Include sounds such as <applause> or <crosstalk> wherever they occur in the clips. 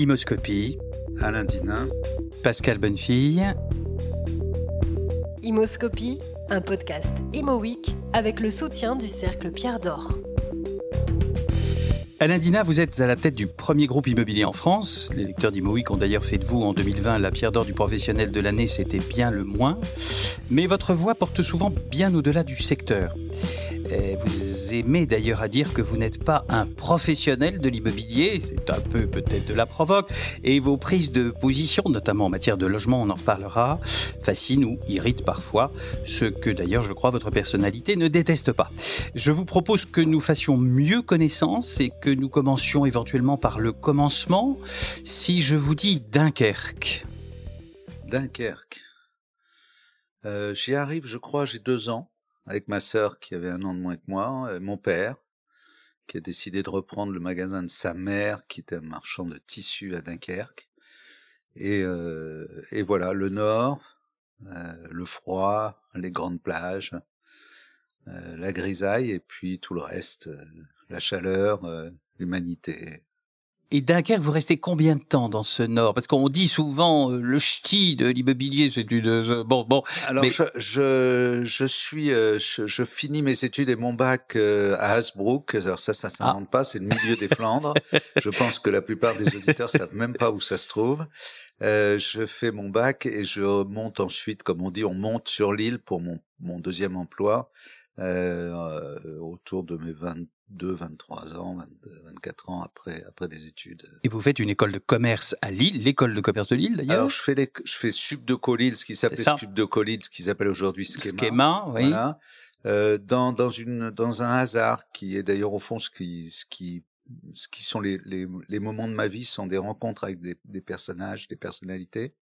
Imoscopie, Alain Dinin, Pascal Bonnefille. Imoscopie, un podcast Imo Week avec le soutien du Cercle Pierre d'Or. Alain Dina, vous êtes à la tête du premier groupe immobilier en France. Les lecteurs d'ImoWeek ont d'ailleurs fait de vous en 2020 la pierre d'or du professionnel de l'année, c'était bien le moins. Mais votre voix porte souvent bien au-delà du secteur. Euh, aimez d'ailleurs à dire que vous n'êtes pas un professionnel de l'immobilier, c'est un peu peut-être de la provoque, et vos prises de position, notamment en matière de logement, on en reparlera, fascinent ou irritent parfois, ce que d'ailleurs je crois votre personnalité ne déteste pas. Je vous propose que nous fassions mieux connaissance et que nous commencions éventuellement par le commencement. Si je vous dis Dunkerque. Dunkerque. Euh, J'y arrive, je crois, j'ai deux ans avec ma sœur qui avait un an de moins que moi, mon père qui a décidé de reprendre le magasin de sa mère qui était un marchand de tissus à Dunkerque. Et, euh, voilà, le nord, euh, le froid, les grandes plages, euh, la grisaille et puis tout le reste, la chaleur, l'humanité. Et Dunkerque, vous restez combien de temps dans ce nord? Parce qu'on dit souvent euh, le ch'ti de l'immobilier, c'est une euh, bon bon. Alors mais- je, je je suis euh, je, je finis mes études et mon bac euh, à Hasbrook. Alors ça ça s'invente pas, c'est le milieu des Flandres. <laughs> je pense que la plupart des auditeurs savent même pas où ça se trouve. Euh, je fais mon bac et je monte ensuite, comme on dit, on monte sur l'île pour mon mon deuxième emploi euh, euh, autour de mes 22, 23 ans, 22, 24 ans après après des études. Et vous faites une école de commerce à Lille, l'école de commerce de Lille d'ailleurs. Alors je fais les, je fais Subdeco Lille, ce qui s'appelait. Subdeco Lille, ce qui s'appelle aujourd'hui Schema. Schéma, oui. Voilà. Euh, dans dans une dans un hasard qui est d'ailleurs au fond ce qui ce qui ce qui sont les les les moments de ma vie sont des rencontres avec des des personnages, des personnalités.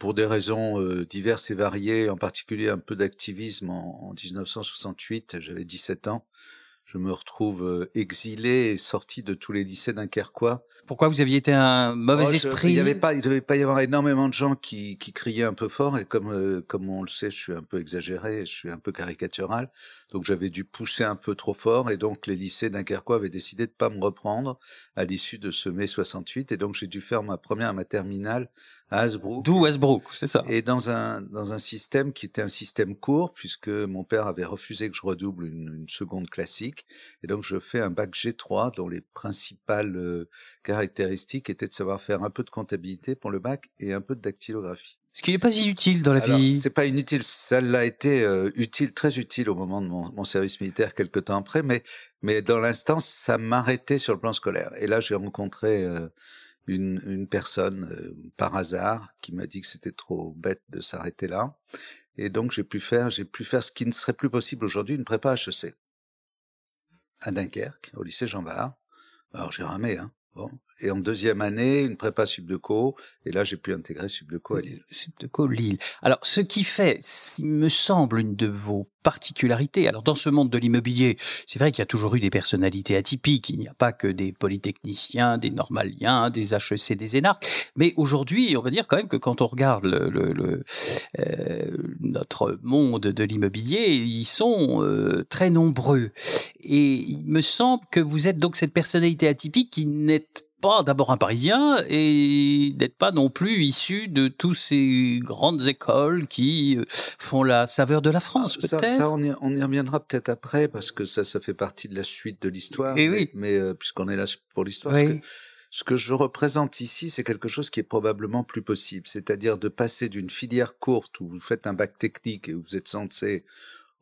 Pour des raisons euh, diverses et variées, en particulier un peu d'activisme en, en 1968, j'avais 17 ans. Je me retrouve euh, exilé et sorti de tous les lycées dunkerquois. Pourquoi vous aviez été un mauvais Oh, je- esprit Il y avait pas, il devait pas y avoir énormément de gens qui, qui criaient un peu fort et comme euh, comme on le sait, je suis un peu exagéré, je suis un peu caricatural, donc j'avais dû pousser un peu trop fort et donc les lycées dunkerquois avaient décidé de pas me reprendre à l'issue de ce mai 68 et donc j'ai dû faire ma première ma terminale à Hasbrook. D'où Westbrook, c'est ça. Et dans un dans un système qui était un système court puisque mon père avait refusé que je redouble une, une seconde classique et donc je fais un bac G3 dont les principales euh, caractéristiques étaient de savoir faire un peu de comptabilité pour le bac et un peu de dactylographie. Ce qui n'est pas inutile dans la Alors, vie. c'est pas inutile, ça l'a été euh, utile, très utile au moment de mon, mon service militaire quelque temps après, mais mais dans l'instant ça m'arrêtait sur le plan scolaire. Et là j'ai rencontré euh, une, une personne euh, par hasard qui m'a dit que c'était trop bête de s'arrêter là, et donc j'ai pu faire j'ai pu faire ce qui ne serait plus possible aujourd'hui, une prépa HEC à Dunkerque, au lycée Jean Bart. Alors j'ai ramé, hein. Bon. Et en deuxième année, une prépa Subdeco, et là j'ai pu intégrer Subdeco à Lille. Subdeco Lille. Alors, ce qui fait, il me semble, une de vos particularités. Alors, dans ce monde de l'immobilier, c'est vrai qu'il y a toujours eu des personnalités atypiques. Il n'y a pas que des polytechniciens, des normaliens, des HEC, des énarques. Mais aujourd'hui, on va dire quand même que quand on regarde le, le- le, euh, notre monde de l'immobilier, ils sont euh, très nombreux. Et il me semble que vous êtes donc cette personnalité atypique qui n'est pas d'abord un Parisien et n'êtes pas non plus issu de tous ces grandes écoles qui euh, font la saveur de la France, Ça, peut-être. ça, on, y, on y reviendra peut-être après parce que ça, ça fait partie de la suite de l'histoire. Eh mais, oui. mais, euh, puisqu'on est là pour l'histoire, Oui. ce, que, ce que je représente ici, c'est quelque chose qui est probablement plus possible. C'est-à-dire de passer d'une filière courte où vous faites un bac technique et où vous êtes censé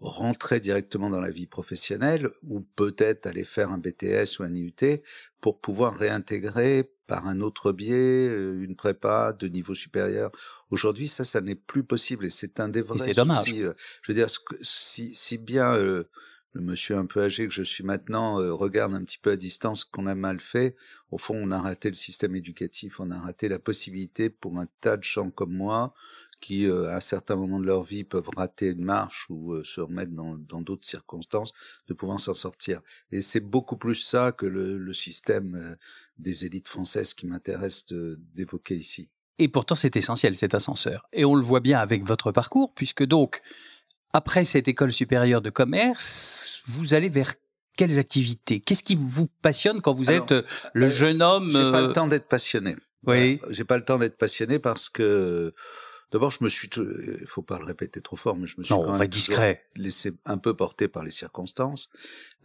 rentrer directement dans la vie professionnelle ou peut-être aller faire un BTS ou un IUT pour pouvoir réintégrer par un autre biais euh, une prépa de niveau supérieur. Aujourd'hui, ça, ça n'est plus possible et c'est un des vrais c'est dommage. soucis. euh, Je veux dire, si, si bien euh, le monsieur un peu âgé que je suis maintenant euh, regarde un petit peu à distance qu'on a mal fait, au fond, on a raté le système éducatif, on a raté la possibilité pour un tas de gens comme moi qui, euh, à un certain moment de leur vie, peuvent rater une marche ou euh, se remettre dans dans d'autres circonstances, de pouvoir s'en sortir. Et c'est beaucoup plus ça que le, le système euh, des élites françaises qui m'intéresse de- d'évoquer ici. Et pourtant, c'est essentiel, cet ascenseur. Et on le voit bien avec votre parcours, puisque donc, après cette école supérieure de commerce, vous allez vers quelles activités? Qu'est-ce qui vous passionne quand vous Alors, êtes euh, le euh, jeune homme J'ai pas euh, le temps d'être passionné. Oui. J'ai pas le temps d'être passionné parce que d'abord je me suis, il faut pas le répéter trop fort, mais je me suis Non, quand même discret. laissé un peu porter par les circonstances.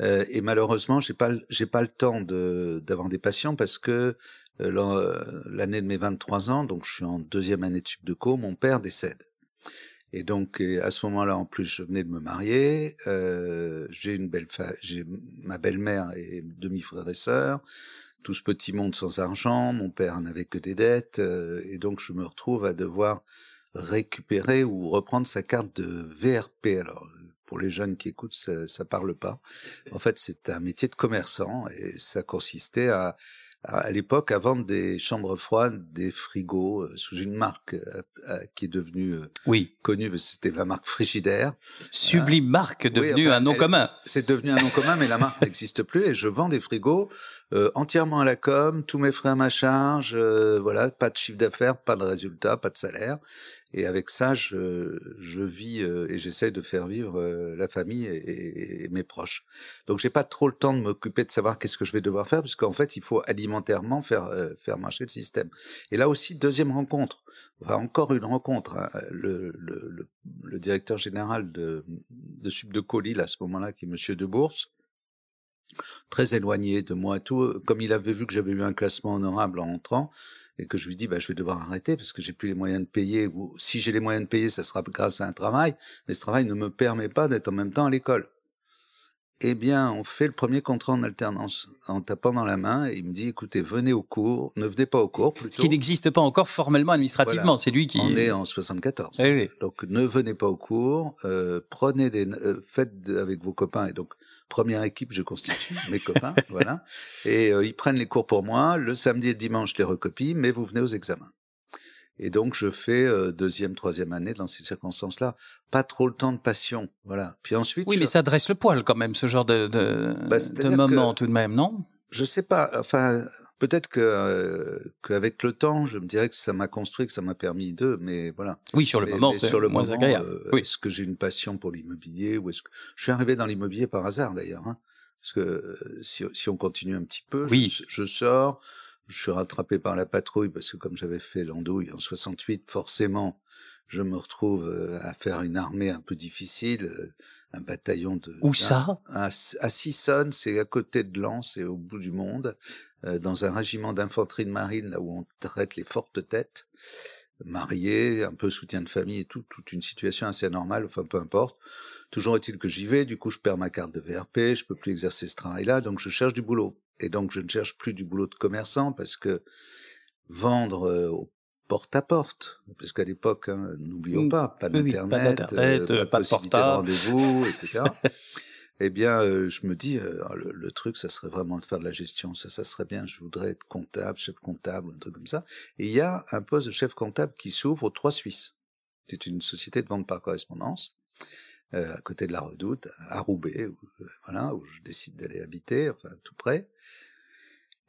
Euh, et malheureusement, j'ai pas, j'ai pas le temps de d'avoir des passions parce que euh, euh, l'année de mes 23 ans, donc je suis en deuxième année de sup de co, mon père décède. Et donc et à ce moment-là, en plus, je venais de me marier. Euh, j'ai une belle, j'ai ma belle-mère et demi-frères et sœurs. Tout ce petit monde sans argent. Mon père n'avait que des dettes, euh, et donc je me retrouve à devoir récupérer ou reprendre sa carte de VRP. Alors pour les jeunes qui écoutent, ça, ça parle pas. En fait, c'est un métier de commerçant et ça consistait à à, à l'époque à vendre des chambres froides, des frigos euh, sous une marque euh, euh, qui est devenue euh, Oui, connue, c'était la marque Frigidaire. sublime marque devenue enfin, un nom elle- commun. C'est devenu un nom commun, mais la marque n'existe plus. Et je vends des frigos euh, entièrement à la com, tous mes frais à ma charge. euh, voilà, pas de chiffre d'affaires, pas de résultat, pas de salaire. Et avec ça, je, je vis euh, et j'essaye de faire vivre euh, la famille et, et- mes proches. Donc, j'ai pas trop le temps de m'occuper de savoir qu'est-ce que je vais devoir faire, parce qu'en fait, il faut alimentairement faire euh, faire marcher le système. Et là aussi, deuxième rencontre, encore une rencontre. hein. Le, le, le, le directeur général de, de Subdeco Lille à ce moment-là, qui est Monsieur de Bourse, très éloigné de moi tout, comme il avait vu que j'avais eu un classement honorable en entrant, et que je lui dis, bah, je vais devoir arrêter parce que j'ai plus les moyens de payer, ou si j'ai les moyens de payer, ça sera grâce à un travail, mais ce travail ne me permet pas d'être en même temps à l'école. Eh bien, on fait le premier contrat en alternance, en tapant dans la main, et il me dit, écoutez, venez au cours, ne venez pas au cours, Ce plutôt. qui n'existe pas encore formellement administrativement, Voilà. c'est lui qui. On est en 74. Eh oui. Donc ne venez pas au cours, euh, prenez des, euh, faites avec vos copains et donc première équipe je constitue mes <laughs> copains, voilà. Et euh, ils prennent les cours pour moi. Le samedi et le dimanche je les recopie, mais vous venez aux examens. Et donc je fais euh, deuxième, troisième année dans ces circonstances-là. Pas trop le temps de passion, voilà. Puis ensuite, Oui, je, mais ça dresse le poil quand même, ce genre de, de, Bah, de moment que- tout de même, non? je sais pas. Enfin, peut-être que euh, qu'avec le temps, je me dirais que ça m'a construit, que ça m'a permis de. Mais voilà. Oui, sur le Mais- moment, c'est sur le moins moment, agréable. euh, oui. est-ce que j'ai une passion pour l'immobilier ou est-ce que je suis arrivé dans l'immobilier par hasard d'ailleurs hein, Parce que euh, si, si on continue un petit peu, Oui. je, je sors, je suis rattrapé par la patrouille parce que comme j'avais fait l'andouille en 68, forcément, je me retrouve euh, à faire une armée un peu difficile, euh, un bataillon de Où ça? à, à Sissonne, c'est à côté de Lens, c'est au bout du monde, euh, dans un régiment d'infanterie de marine, là où on traite les fortes têtes, marié, un peu soutien de famille et tout, toute une situation assez anormale, enfin peu importe. Toujours est-il que j'y vais, du coup je perds ma carte de VRP, je peux plus exercer ce travail-là, donc je cherche du boulot. Et donc je ne cherche plus du boulot de commerçant parce que vendre euh, au porte-à-porte, parce qu'à l'époque, hein, n'oublions Mm. pas, pas Oui, oui, d'internet, pas d'Internet, euh, euh, pas pas de possibilité de rendez-vous, etc. <laughs> eh bien, euh, je me dis, euh, le, le truc, ça serait vraiment de faire de la gestion. Ça, ça serait bien. Je voudrais être comptable, chef comptable, un truc comme ça. Et il y a un poste de chef comptable qui s'ouvre aux Trois Suisses. C'est une société de vente par correspondance, à côté de la Redoute, à Roubaix, où, euh, voilà, où je décide d'aller habiter, enfin tout près.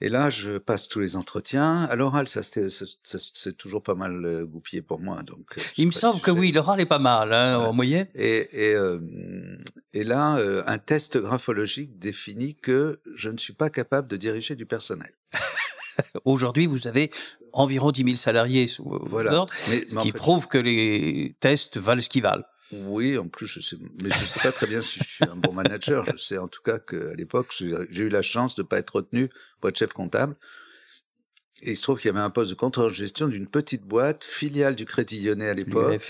Et là, je passe tous les entretiens. À l'oral, ça, c'est toujours pas mal euh, goupillé pour moi. Donc, euh, Il me semble que oui, l'oral est pas mal, hein, en moyenne. Et, et, euh, et là, euh, un test graphologique définit que je ne suis pas capable de diriger du personnel. <laughs> Aujourd'hui, vous avez environ 10 000 salariés sous Voilà. ordres, Mais, ce mais en qui fait, prouve que les tests valent ce qu'ils valent. Oui, en plus, je sais, mais je sais pas très bien si je suis un bon manager. Je sais en tout cas qu'à l'époque, j'ai eu la chance de pas être retenu pour être chef comptable. Et il se trouve qu'il y avait un poste de contrôleur de gestion d'une petite boîte, filiale du Crédit Lyonnais à l'époque.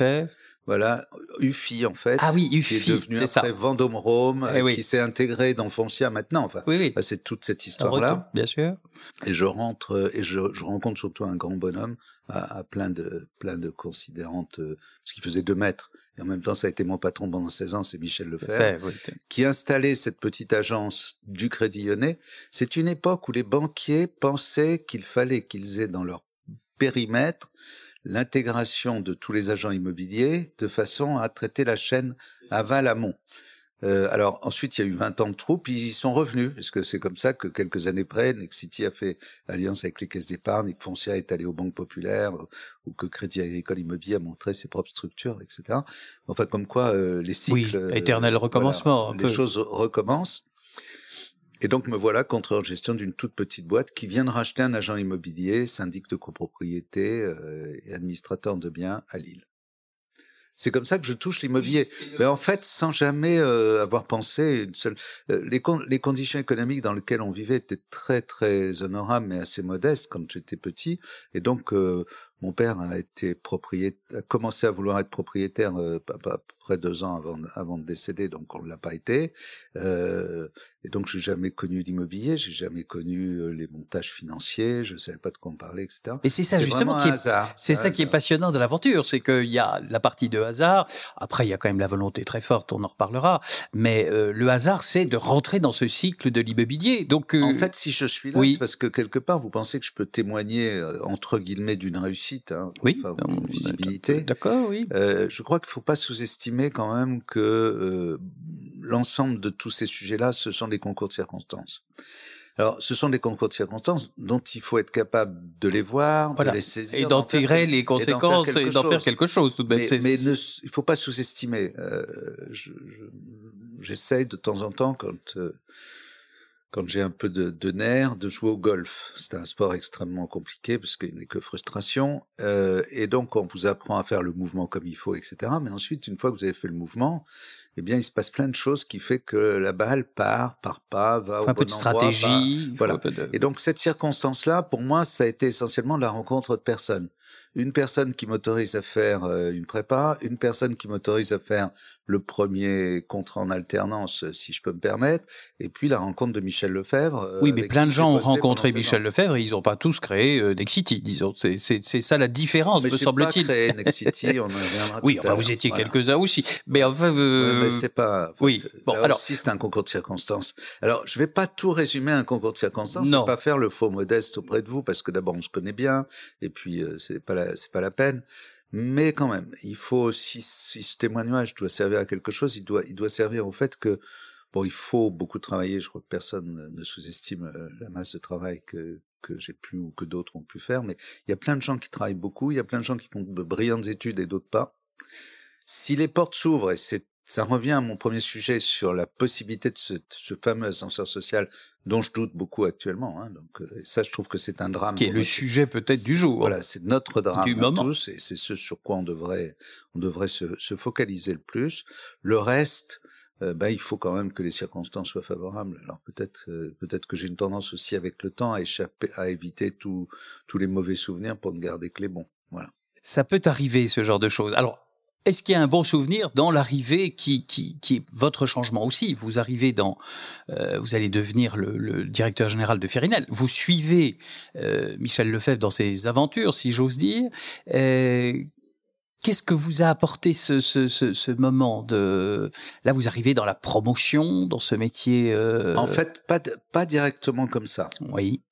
Voilà, UFI en fait. Ah oui, Qui est UFI, devenu c'est ça. après Vendôme Rome, Eh oui. qui s'est intégré dans Foncia maintenant. Enfin, Oui, oui. bah, c'est toute cette histoire-là. Bien sûr. Et je rentre et je, je rencontre surtout un grand bonhomme à, à plein de plein de considérantes, euh, parce qu'il faisait deux mètres. Et en même temps, ça a été mon patron pendant 16 ans, c'est Michel Lefebvre, Fait, oui. qui a installé cette petite agence du Crédit Lyonnais. C'est une époque où les banquiers pensaient qu'il fallait qu'ils aient dans leur périmètre l'intégration de tous les agents immobiliers de façon à traiter la chaîne aval-amont. Euh, alors ensuite, il y a eu 20 ans de troupe, ils y sont revenus, parce que c'est comme ça que quelques années près, Nexity a fait alliance avec les caisses d'épargne, et que Foncia est allé aux banques populaires, euh, ou que Crédit Agricole Immobilier a montré ses propres structures, etc. Enfin, comme quoi euh, les Oui, cycles... euh, éternel recommencement, les peu. choses recommencent. Et donc me voilà contrôleur de gestion d'une toute petite boîte qui vient de racheter un agent immobilier, syndic de copropriété euh, et administrateur de biens à Lille. C'est comme ça que je touche l'immobilier. Mais en fait, sans jamais euh, avoir pensé une seule. Euh, les, les conditions économiques dans lesquelles on vivait étaient très très honorables, mais assez modestes quand j'étais petit. Et donc, euh, mon père a été propriétaire, a commencé à vouloir être propriétaire euh, à près deux ans avant, avant de décéder, donc on ne l'a pas été. Euh, et donc j'ai jamais connu l'immobilier, j'ai jamais connu euh, les montages financiers, je savais pas de quoi on parlait, etc. Et c'est ça justement qui est, c'est ça qui est passionnant de l'aventure, c'est qu'il y a la partie de hasard. Après, il y a quand même la volonté très forte, on en reparlera. Mais euh, le hasard, c'est de rentrer dans ce cycle de l'immobilier. Donc, en fait, si je suis là, c'est parce que quelque part, vous pensez que je peux témoigner entre guillemets d'une réussite Hein, oui, visibilité. D'accord, oui. Euh, je crois qu'il ne faut pas sous-estimer quand même que euh, l'ensemble de tous ces sujets-là, ce sont des concours de circonstances. Alors, ce sont des concours de circonstances dont il faut être capable de les voir, de les saisir, et d'en tirer les conséquences et d'en faire, quelque chose. Tout de même. Mais, mais ne, il faut pas sous-estimer. Euh, J'essaye de temps en temps, quand euh, quand j'ai un peu de, de nerfs, de jouer au golf. C'est un sport extrêmement compliqué parce qu'il n'est que frustration. Euh, et donc, on vous apprend à faire le mouvement comme il faut, etc. Mais ensuite, une fois que vous avez fait le mouvement, eh bien, il se passe plein de choses qui fait que la balle part, part pas, va au un bon peu de stratégie. voilà. Et donc, cette circonstance-là, pour moi, ça a été essentiellement la rencontre de personnes une personne qui m'autorise à faire euh, une prépa, une personne qui m'autorise à faire le premier contrat en alternance, euh, si je peux me permettre, et puis la rencontre de Michel Lefebvre. Euh, oui, mais plein de gens ont rencontré Michel Lefebvre et ils n'ont pas tous créé euh, Nexity, disons. C'est ça la différence, me semble-t-il. créé <laughs> Nexity, on en reviendra Oui, enfin, vous étiez quelques-uns aussi. Mais enfin... Euh... mais c'est pas... oui, bon, alors... aussi, c'est un concours de circonstances. Alors, je vais pas tout résumer un concours de circonstances, non. pas faire le faux modeste auprès de vous, parce que d'abord, on se connaît bien, et puis, c'est pas la, c'est pas la peine. Mais quand même, il faut, si, si ce témoignage doit servir à quelque chose, il doit, il doit servir au fait que, bon, il faut beaucoup travailler. Je crois que personne ne sous-estime euh, la masse de travail que, que j'ai pu ou que d'autres ont pu faire. Mais il y a plein de gens qui travaillent beaucoup. Il y a plein de gens qui font de brillantes études et d'autres pas. Si les portes s'ouvrent, et c'est ça revient à mon premier sujet sur la possibilité de ce, ce fameux ascenseur social dont je doute beaucoup actuellement. Hein, donc euh, ça, je trouve que c'est un drame. Ce qui est le sujet peut-être du jour. Voilà, c'est notre drame du moment. tous, et c'est ce sur quoi on devrait, on devrait se, se focaliser le plus. Le reste, euh, bah, il faut quand même que les circonstances soient favorables. Alors peut-être, euh, peut-être que j'ai une tendance aussi avec le temps à échapper, à éviter tous tous les mauvais souvenirs pour ne garder que les bons. Voilà. Ça peut arriver ce genre de choses. Alors est-ce qu'il y a un bon souvenir dans l'arrivée qui, qui, qui est votre changement aussi? Vous arrivez dans, euh, vous allez devenir le, le, directeur général de Ferinel. Vous suivez euh, Michel Lefebvre dans ses aventures, si j'ose dire. Euh, Qu'est-ce que vous a apporté ce, ce, ce, ce, moment de là Vous arrivez dans la promotion, dans ce métier. Euh... En fait, pas pas directement comme ça. Oui.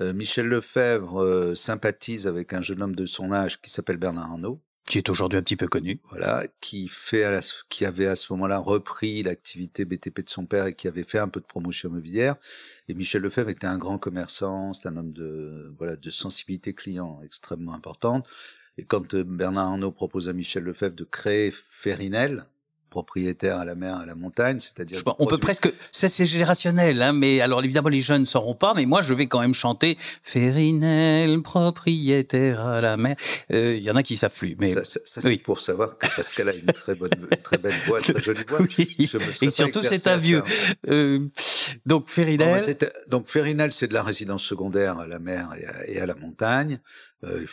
Euh, Michel Lefebvre euh, sympathise avec un jeune homme de son âge qui s'appelle Bernard Arnault qui est aujourd'hui un petit peu connu. Voilà, qui fait à la, qui avait à ce moment-là repris l'activité BTP de son père et qui avait fait un peu de promotion immobilière. Et Michel Lefebvre était un grand commerçant, c'est un homme de voilà de sensibilité client extrêmement importante. Et quand euh, Bernard Arnault propose à Michel Lefebvre de créer Ferinel, propriétaire à la mer, à la montagne, c'est-à-dire. On peut presque, ça c'est générationnel, hein, mais alors évidemment les jeunes ne sauront pas, mais moi je vais quand même chanter Férinel, propriétaire à la mer. Il euh, y en a qui savent plus, mais ça, ça, ça c'est pour savoir que parce qu'elle a une très bonne, une très belle voix, une très jolie voix. <laughs> Oui. Et surtout c'est un vieux. Euh, donc Férinel. Donc Férinel, c'est de la résidence secondaire à la mer et à, la montagne. Euh,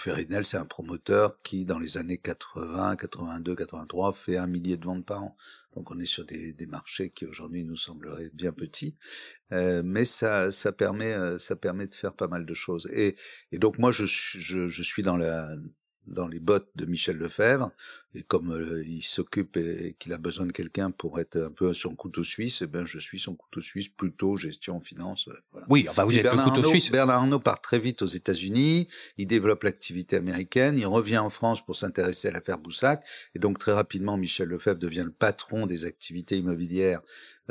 c'est un promoteur qui, dans les années 80, 82, 83, fait un millier de ventes par an. Donc on est sur des, des marchés qui aujourd'hui nous sembleraient bien petits, euh, mais ça, ça permet, euh, ça permet de faire pas mal de choses. Et, et donc moi, je, je, je suis dans la dans les bottes de Michel Lefebvre, et comme euh, il s'occupe et, qu'il a besoin de quelqu'un pour être un peu son couteau suisse, eh ben je suis son couteau suisse, plutôt gestion, finance. Euh, voilà. Oui, enfin vous êtes Bernard le couteau Arnault, suisse. Bernard Arnault part très vite aux États-Unis, il développe l'activité américaine, il revient en France pour s'intéresser à l'affaire Boussac, et donc très rapidement Michel Lefebvre devient le patron des activités immobilières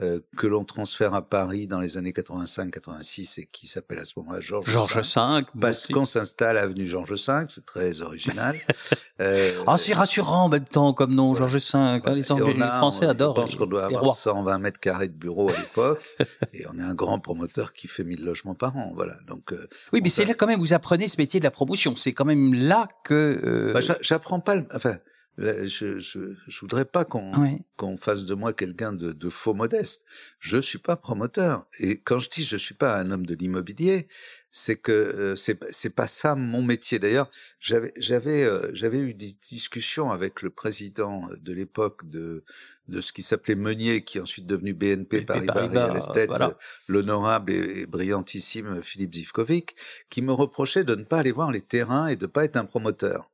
euh, que l'on transfère à Paris dans les années 85-86 et qui s'appelle à ce moment-là Georges Georges V. Parce qu'on s'installe à avenue Georges V, c'est très original. <laughs> euh, ah, c'est rassurant même temps comme nom, Georges V. Hein, les, Anglais, les Français adorent. Je pense qu'on doit avoir 120 mètres carrés de bureau à l'époque, <laughs> et on est un grand promoteur qui fait 1000 logements par an. Voilà. Donc. Euh, oui, mais c'est là quand même vous apprenez ce métier de la promotion. C'est quand même là que. Euh... Bah, J'apprends pas. Enfin, je, je, je voudrais pas qu'on qu'on fasse de moi quelqu'un de, de, faux modeste. Je suis pas promoteur. Et quand je dis je suis pas un homme de l'immobilier, c'est que euh, c'est c'est pas ça mon métier. D'ailleurs, j'avais j'avais euh, j'avais eu des discussions avec le président de l'époque de de ce qui s'appelait Meunier, qui est ensuite devenu BNP Paribas, Paribas Real Estate, l'honorable et, brillantissime Philippe Zivkovic, qui me reprochait de ne pas aller voir les terrains et de pas être un promoteur.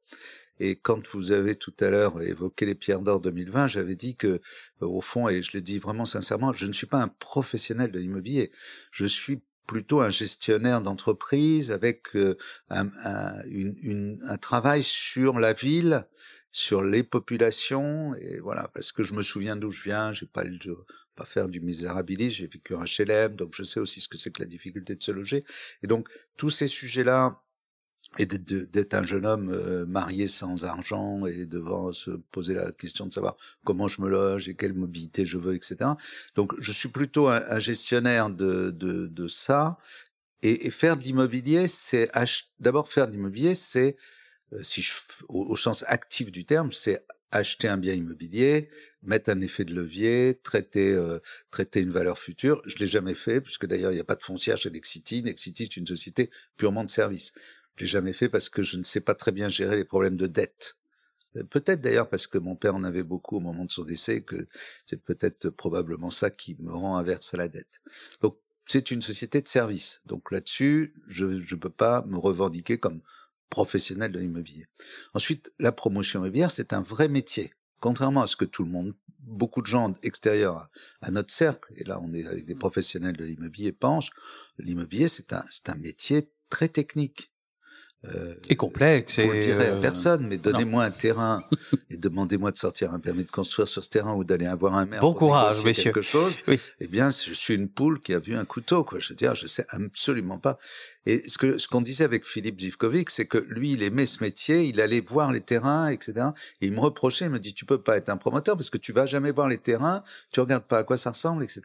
Et quand vous avez tout à l'heure évoqué les pierres d'or 2020, j'avais dit que, euh, au fond, et je le dis vraiment sincèrement, je ne suis pas un professionnel de l'immobilier. Je suis plutôt un gestionnaire d'entreprise avec euh, un, un, une, un, travail sur la ville, sur les populations. Et voilà. Parce que je me souviens d'où je viens, j'ai pas le pas faire du misérabilisme, j'ai vécu un HLM donc je sais aussi ce que c'est que la difficulté de se loger. Et donc tous ces sujets-là et d'être un jeune homme euh, marié sans argent et devant se poser la question de savoir comment je me loge et quelle mobilité je veux, etc. Donc, je suis plutôt un, gestionnaire de, de, de ça. Et, et, faire de l'immobilier, c'est d'abord faire de l'immobilier, c'est euh, si je au, sens actif du terme, c'est acheter un bien immobilier, mettre un effet de levier, traiter euh, traiter une valeur future. Je l'ai jamais fait puisque d'ailleurs il n'y a pas de foncière chez Nexity. Nexity c'est une société purement de service. Je l'ai jamais fait parce que je ne sais pas très bien gérer les problèmes de dette. Euh, peut-être d'ailleurs parce que mon père en avait beaucoup au moment de son décès, que c'est peut-être probablement ça qui me rend averse à la dette. Donc c'est une société de service. Donc là-dessus, je ne peux pas me revendiquer comme professionnel de l'immobilier. Ensuite, la promotion immobilière, c'est un vrai métier. Contrairement à ce que tout le monde, beaucoup de gens extérieurs à, notre cercle, et là on est avec des professionnels de l'immobilier, pensent, l'immobilier c'est un, c'est un métier très technique. Euh, et complexe. Vous le direz à euh, personne, mais donnez-moi un terrain et demandez-moi de sortir un permis de construire sur ce terrain ou d'aller avoir un maire. Bon courage, messieurs. Quelque chose. Oui. Eh bien, je suis une poule qui a vu un couteau, quoi. Je veux dire, je sais absolument pas. Et ce que ce qu'on disait avec Philippe Zivkovic, c'est que lui, il aimait ce métier, il allait voir les terrains, etc. Et il me reprochait, il me dit, tu peux pas être un promoteur parce que tu vas jamais voir les terrains, tu regardes pas à quoi ça ressemble, etc.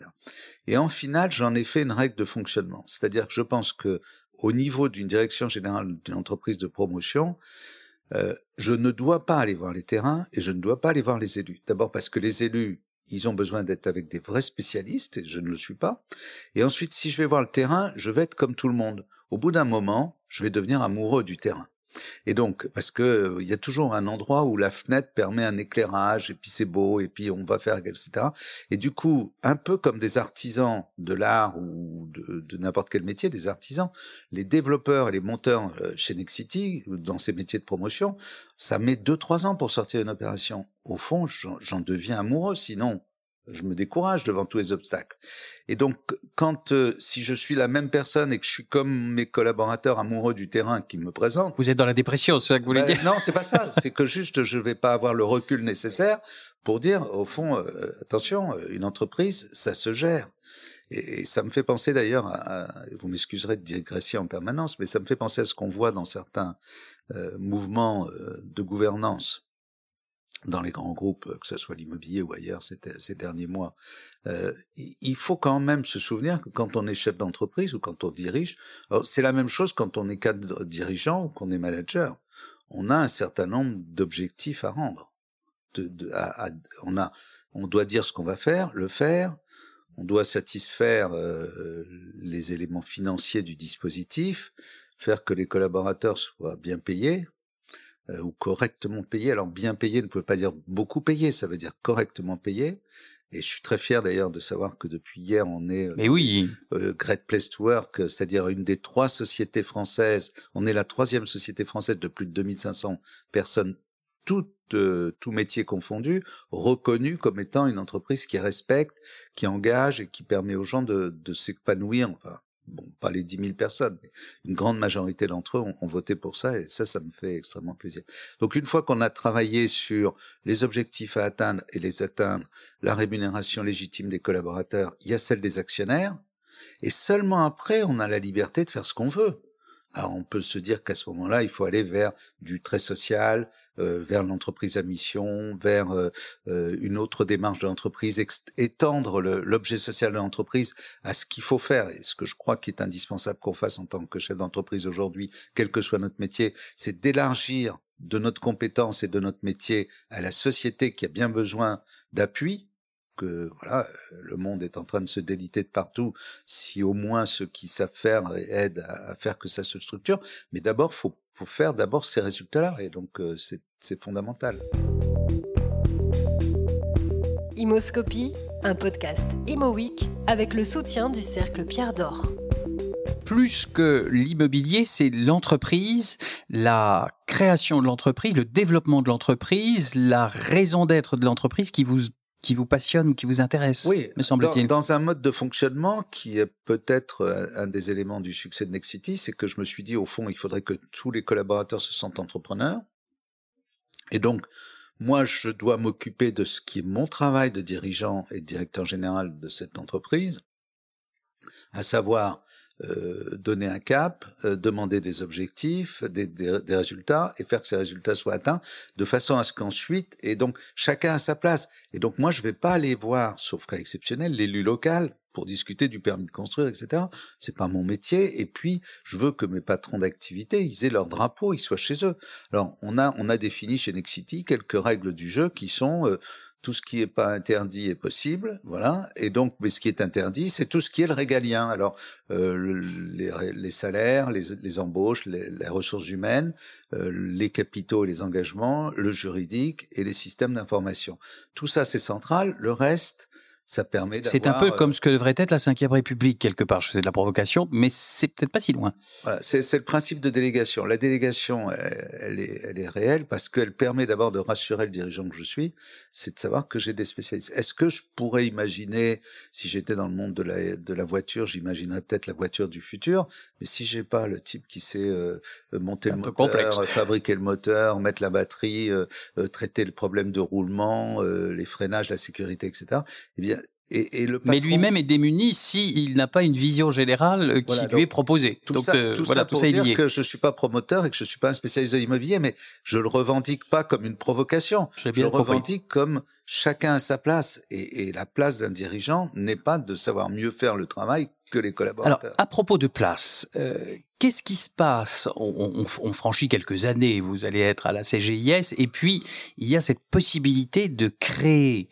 Et en final, j'en ai fait une règle de fonctionnement. C'est-à-dire que je pense que au niveau d'une direction générale d'une entreprise de promotion, euh, je ne dois pas aller voir les terrains et je ne dois pas aller voir les élus. D'abord parce que les élus, ils ont besoin d'être avec des vrais spécialistes et je ne le suis pas. Et ensuite, si je vais voir le terrain, je vais être comme tout le monde. Au bout d'un moment, je vais devenir amoureux du terrain. Et donc, parce que euh, il y a toujours un endroit où la fenêtre permet un éclairage, et puis c'est beau, et puis on va faire, etc. Et du coup, un peu comme des artisans de l'art ou de, n'importe quel métier, des artisans, les développeurs et les monteurs euh, chez Nexity, dans ces métiers de promotion, ça met deux, trois ans pour sortir une opération. Au fond, j'en deviens amoureux, sinon je me décourage devant tous les obstacles. Et donc, quand euh, si je suis la même personne et que je suis comme mes collaborateurs amoureux du terrain qui me présentent, vous êtes dans la dépression, c'est ça que vous voulez ben, dire Non, c'est pas ça. <laughs> c'est que juste, je vais pas avoir le recul nécessaire pour dire, au fond, euh, attention, euh, une entreprise, ça se gère. Et, ça me fait penser d'ailleurs, à, vous m'excuserez de digresser en permanence, mais ça me fait penser à ce qu'on voit dans certains mouvements de gouvernance dans les grands groupes, que ce soit l'immobilier ou ailleurs ces, derniers mois. Euh, il faut quand même se souvenir que quand on est chef d'entreprise ou quand on dirige, c'est la même chose quand on est cadre dirigeant ou qu'on est manager. On a un certain nombre d'objectifs à rendre. On a, on doit dire ce qu'on va faire, le faire. On doit satisfaire euh, les éléments financiers du dispositif, faire que les collaborateurs soient bien payés, euh, ou correctement payé. Alors bien payé ne veut pas dire beaucoup payé, ça veut dire correctement payé. Et je suis très fier d'ailleurs de savoir que depuis hier, on est Mais oui. euh, Great Place to Work, c'est-à-dire une des trois sociétés françaises. On est la troisième société française de plus de 2500 personnes, toutes euh, tout métier confondu, reconnue comme étant une entreprise qui respecte, qui engage et qui permet aux gens de, de s'épanouir. Enfin, bon, pas les 10 000 personnes, mais une grande majorité d'entre eux ont, voté pour ça, et ça, ça me fait extrêmement plaisir. Donc une fois qu'on a travaillé sur les objectifs à atteindre et les atteindre, la rémunération légitime des collaborateurs, il y a celle des actionnaires, et seulement après, on a la liberté de faire ce qu'on veut. Alors on peut se dire qu'à ce moment-là, il faut aller vers du très social, euh, vers l'entreprise à mission, vers euh, euh, une autre démarche de l'entreprise, étendre l'objet social de l'entreprise à ce qu'il faut faire. Et ce que je crois qui est indispensable qu'on fasse en tant que chef d'entreprise aujourd'hui, quel que soit notre métier, c'est d'élargir de notre compétence et de notre métier à la société qui a bien besoin d'appui, que voilà, le monde est en train de se déliter de partout. Si au moins ceux qui savent faire aident à, faire que ça se structure, mais d'abord faut, faut faire d'abord ces résultats-là, et donc euh, c'est fondamental. Imoscopie, un podcast Imo Week avec le soutien du cercle Pierre d'Or plus que l'immobilier, c'est l'entreprise, la création de l'entreprise, le développement de l'entreprise, la raison d'être de l'entreprise qui vous qui vous passionne ou qui vous intéresse, oui, me semble-t-il. Dans, un mode de fonctionnement qui est peut-être un des éléments du succès de Nexity, c'est que je me suis dit, au fond, il faudrait que tous les collaborateurs se sentent entrepreneurs. Et donc, moi, je dois m'occuper de ce qui est mon travail de dirigeant et de directeur général de cette entreprise, à savoir euh, donner un cap, euh, demander des objectifs, des, des, des, résultats et faire que ces résultats soient atteints de façon à ce qu'ensuite, et donc chacun a sa place. Et donc moi je vais pas aller voir, sauf cas exceptionnel, l'élu local pour discuter du permis de construire, etc. C'est pas mon métier. Et puis, je veux que mes patrons d'activité, ils aient leur drapeau, ils soient chez eux. Alors, on a, on a défini chez Nexity quelques règles du jeu qui sont euh, tout ce qui n'est pas interdit est possible, voilà. Et donc, mais ce qui est interdit, c'est tout ce qui est le régalien. Alors, euh, les, salaires, les, les embauches, les, les, ressources humaines, euh, les capitaux et les engagements, le juridique et les systèmes d'information. Tout ça, c'est central. Le reste, ça permet C'est un peu comme ce que devrait être la Ve République, quelque part. Je fais de la provocation, mais c'est peut-être pas si loin. Voilà, c'est le principe de délégation. La délégation, elle, est, elle est réelle parce qu'elle permet d'abord de rassurer le dirigeant que je suis, c'est de savoir que j'ai des spécialistes. Est-ce que je pourrais imaginer, si j'étais dans le monde de la, de la voiture, j'imaginerais peut-être la voiture du futur, mais si j'ai pas le type qui sait euh, monter le moteur, fabriquer le moteur, mettre la batterie, euh, euh, traiter le problème de roulement, les freinages, la sécurité, etc., eh bien, et, le Mais lui-même est démuni s'il n'a pas une vision générale qui lui est proposée. Tout ça, euh, tout ça pour dire que je suis pas promoteur et que je suis pas un spécialiste de l'immobilier, mais je le revendique pas comme une provocation. Je le revendique comme chacun à sa place. Et, et la place d'un dirigeant n'est pas de savoir mieux faire le travail que les collaborateurs. Alors, à propos de place, euh, qu'est-ce qui se passe? On, on, on, franchit quelques années, vous allez être à la CGIS, et puis il y a cette possibilité de créer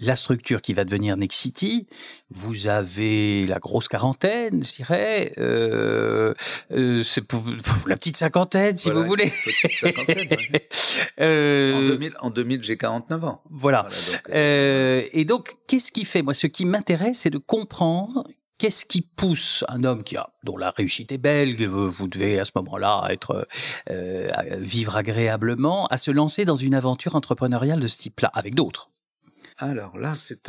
la structure qui va devenir Nexity, vous avez la grosse quarantaine, je dirais, euh, euh, c'est pour, <laughs> la petite cinquantaine, si vous voulez. Petite cinquantaine, <laughs> euh, en 2000, en 2000 j'ai 49 ans. Voilà. donc, euh, et donc, qu'est-ce qui fait? Moi, ce qui m'intéresse, c'est de comprendre Qu'est-ce qui pousse un homme qui a, dont la réussite est belle, que vous, devez à ce moment-là être euh, vivre agréablement, à se lancer dans une aventure entrepreneuriale de ce type-là, avec d'autres alors là, c'est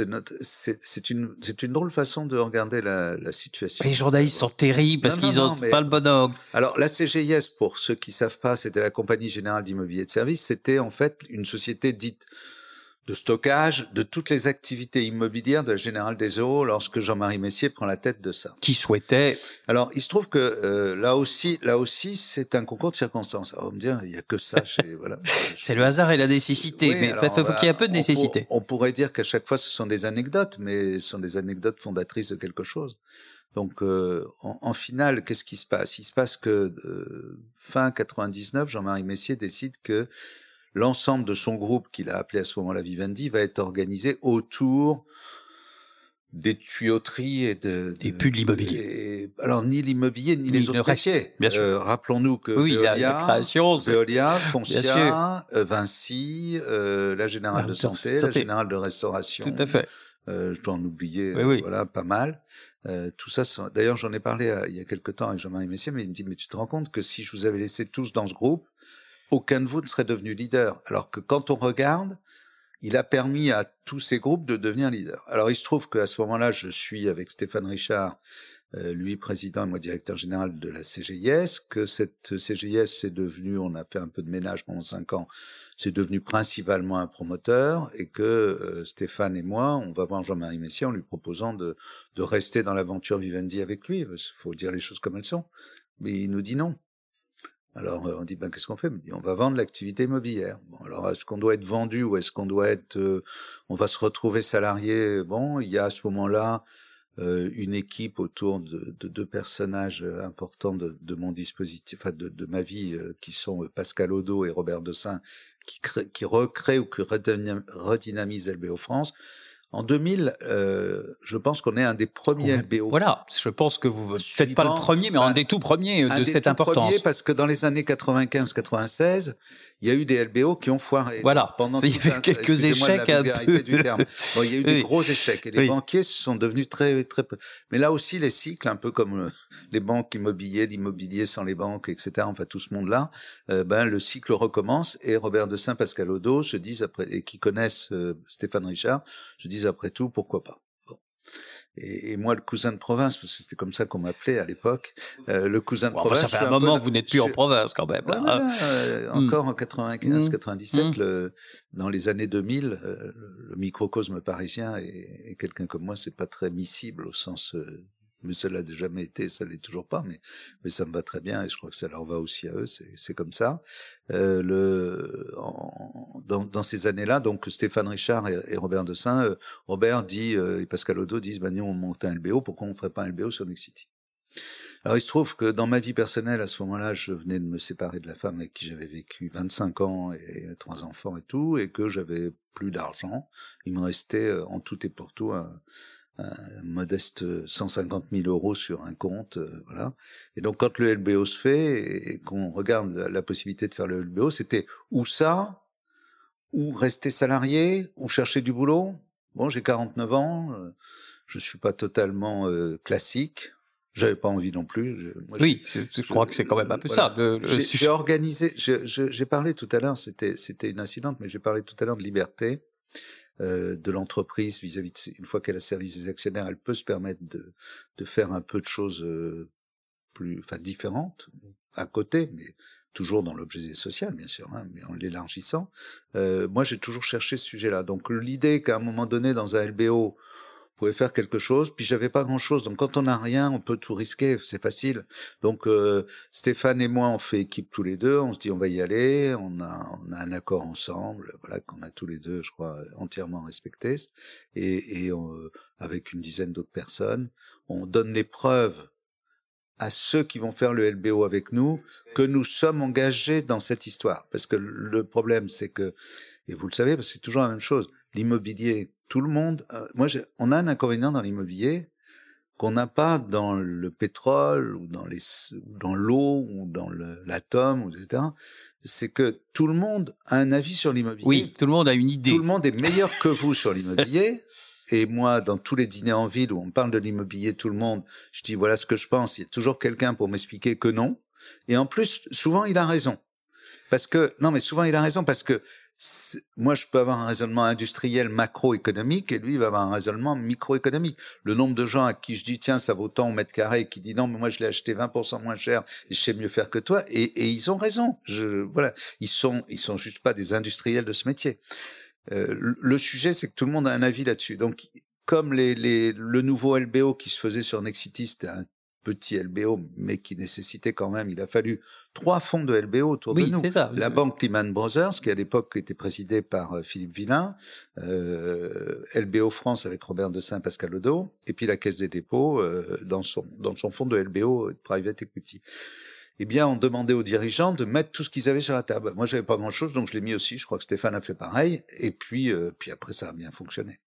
une, drôle façon de regarder la, la situation. Les journalistes sont terribles parce qu'ils ont pas le bon ordre. Alors la CGIS, pour ceux qui savent pas, c'était la Compagnie Générale d'Immobilier de Service. C'était en fait une société dite de stockage de toutes les activités immobilières de la Générale des Eaux lorsque Jean-Marie Messier prend la tête de ça. Qui souhaitait Alors, il se trouve que euh, là aussi, là aussi, c'est un concours de circonstances. on va me dire, il y a que ça chez <laughs> voilà. c'est le hasard et la nécessité, mais il faut, qu'il y ait un peu de nécessité. On, pourrait dire qu'à chaque fois, ce sont des anecdotes, mais ce sont des anecdotes fondatrices de quelque chose. Donc, euh, en, en, finale, qu'est-ce qui se passe? Il se passe que euh, fin 99, Jean-Marie Messier décide que l'ensemble de son groupe, qu'il a appelé à ce moment-là Vivendi, va être organisé autour des tuyauteries et de, et plus de l'immobilier. Alors ni l'immobilier ni, les autres métiers. Bien sûr. Euh, rappelons-nous que oui, Veolia, la, création, Veolia, <laughs> Foncia, euh, Vinci, euh, la Générale de santé, la Générale de restauration. Tout à fait. Euh, je dois en oublier, oui, voilà, pas mal. Euh, tout ça, d'ailleurs, j'en ai parlé il y a quelque temps avec Jean-Marie Messier, mais il me dit, mais tu te rends compte que si je vous avais laissé tous dans ce groupe, aucun de vous ne serait devenu leader. Alors que quand on regarde, il a permis à tous ces groupes de devenir leaders. Alors il se trouve qu'à ce moment-là, je suis avec Stéphane Richard, euh, lui président et moi directeur général de la CGIS, que cette CGIS c'est devenu, on a fait un peu de ménage pendant cinq ans, c'est devenu principalement un promoteur et que euh, Stéphane et moi, on va voir Jean-Marie Messier en lui proposant de, de rester dans l'aventure Vivendi avec lui. Il faut dire les choses comme elles sont. Mais il nous dit non. Alors on dit ben qu'est-ce qu'on fait? Dit on va vendre l'activité immobilière. Alors est-ce qu'on doit être vendu ou est-ce qu'on doit être on va se retrouver salarié? Bon, il y a à ce moment-là euh, une équipe autour de, deux personnages euh, importants de, mon dispositif, enfin de, ma vie, euh, qui sont Pascal Odo et Robert Dossin, qui, qui recréent ou qui redynamisent LBO France. En 2000, euh, je pense qu'on est un des premiers LBO. Voilà, je pense que vous peut-être pas le premier, mais un, des tout premiers de cette importance. parce que dans les années 95-96, il y a eu des LBO qui ont foiré. Voilà. Pendant il y a eu quelques échecs un peu. du terme. Bon, il y a eu des gros échecs et les banquiers sont devenus très très peu. Mais là aussi, les cycles, un peu comme euh, les banques immobilières, l'immobilier sans les banques, etc. Enfin, tout ce monde-là, euh, ben le cycle recommence et Robert de Saint, Pascal Odo se disent après et qui connaissent euh, Stéphane Richard, se disent après tout, pourquoi pas. Et, moi, le cousin de province, parce que c'était comme ça qu'on m'appelait à l'époque, euh, le cousin de province. ça fait un moment que vous n'êtes plus en province quand même. Hein. Euh, hmm. encore en 95, 97, hmm. le, dans les années 2000, euh, le microcosme parisien et, et quelqu'un comme moi, c'est pas très miscible au sens mais ça l'a jamais été, ça l'est toujours pas, mais mais ça me va très bien et je crois que ça leur va aussi à eux, c'est comme ça. Euh, le dans, dans ces années-là, donc Stéphane Richard et, Robert Dessin, euh, Robert dit euh, et Pascal Odo disent bah nous on monte un LBO, pourquoi on ferait pas un LBO sur Next City? Alors il se trouve que dans ma vie personnelle, à ce moment-là, je venais de me séparer de la femme avec qui j'avais vécu 25 ans et trois enfants et tout, et que j'avais plus d'argent. Il me restait euh, en tout et pour tout un, un modeste 150 000 euros sur un compte, euh, voilà. Et donc quand le LBO se fait et qu'on regarde la, possibilité de faire le LBO, c'était ou ça, ou rester salarié, ou chercher du boulot. Bon, j'ai 49 ans, euh, je suis pas totalement euh, classique. J'avais pas envie non plus. oui, je, crois que c'est quand même un peu ça. J'ai organisé. J'ai parlé tout à l'heure. C'était c'était une incidente, mais j'ai parlé tout à l'heure de liberté. Euh, de l'entreprise vis-à-vis de une fois qu'elle a servi ses actionnaires, elle peut se permettre de, de faire un peu de choses euh, plus, enfin différentes à côté, mais toujours dans l'objet social, bien sûr, hein, mais en l'élargissant. Euh, moi, j'ai toujours cherché ce sujet-là. Donc, l'idée qu'à un moment donné, dans un LBO, pouvait faire quelque chose, puis j'avais pas grand-chose. Donc quand on n'a rien, on peut tout risquer, c'est facile. Donc euh, Stéphane et moi, on fait équipe tous les deux, on se dit on va y aller, on a, on a un accord ensemble, voilà qu'on a tous les deux, je crois, entièrement respecté, et, et avec une dizaine d'autres personnes, on donne des preuves à ceux qui vont faire le LBO avec nous que nous sommes engagés dans cette histoire. Parce que le problème, c'est que, et vous le savez, c'est toujours la même chose, l'immobilier tout le monde. Euh, moi, on a un inconvénient dans l'immobilier qu'on n'a pas dans le pétrole ou dans les dans l'eau ou dans l'atome etc. C'est que tout le monde a un avis sur l'immobilier. Oui, tout le monde a une idée. Tout le monde est meilleur que vous sur l'immobilier. <laughs> Et moi, dans tous les dîners en ville où on parle de l'immobilier, tout le monde, je dis voilà ce que je pense. Il y a toujours quelqu'un pour m'expliquer que non. Et en plus, souvent, il a raison. Parce que non, mais souvent il a raison parce que moi, je peux avoir un raisonnement industriel macroéconomique et lui va avoir un raisonnement microéconomique. Le nombre de gens à qui je dis tiens ça vaut tant au mètre carré qui dit non mais moi je l'ai acheté 20% moins cher et je sais mieux faire que toi et, et, ils ont raison. Je voilà, ils sont ils sont juste pas des industriels de ce métier. Euh, le sujet c'est que tout le monde a un avis là-dessus. Donc comme les, les, le nouveau LBO qui se faisait sur Nexity, petit LBO, mais qui nécessitait quand même, il a fallu trois fonds de LBO autour de nous. Ça. La banque Lehman Brothers, qui à l'époque était présidée par euh, Philippe Villain, euh, LBO France avec Robert de Saint Pascal Ledo, et puis la Caisse des dépôts euh, dans son dans son fonds de LBO Private Equity. Eh bien, on demandait aux dirigeants de mettre tout ce qu'ils avaient sur la table. Moi, j'avais pas grand-chose, donc je l'ai mis aussi. Je crois que Stéphane a fait pareil. Et puis, euh, puis après, ça a bien fonctionné.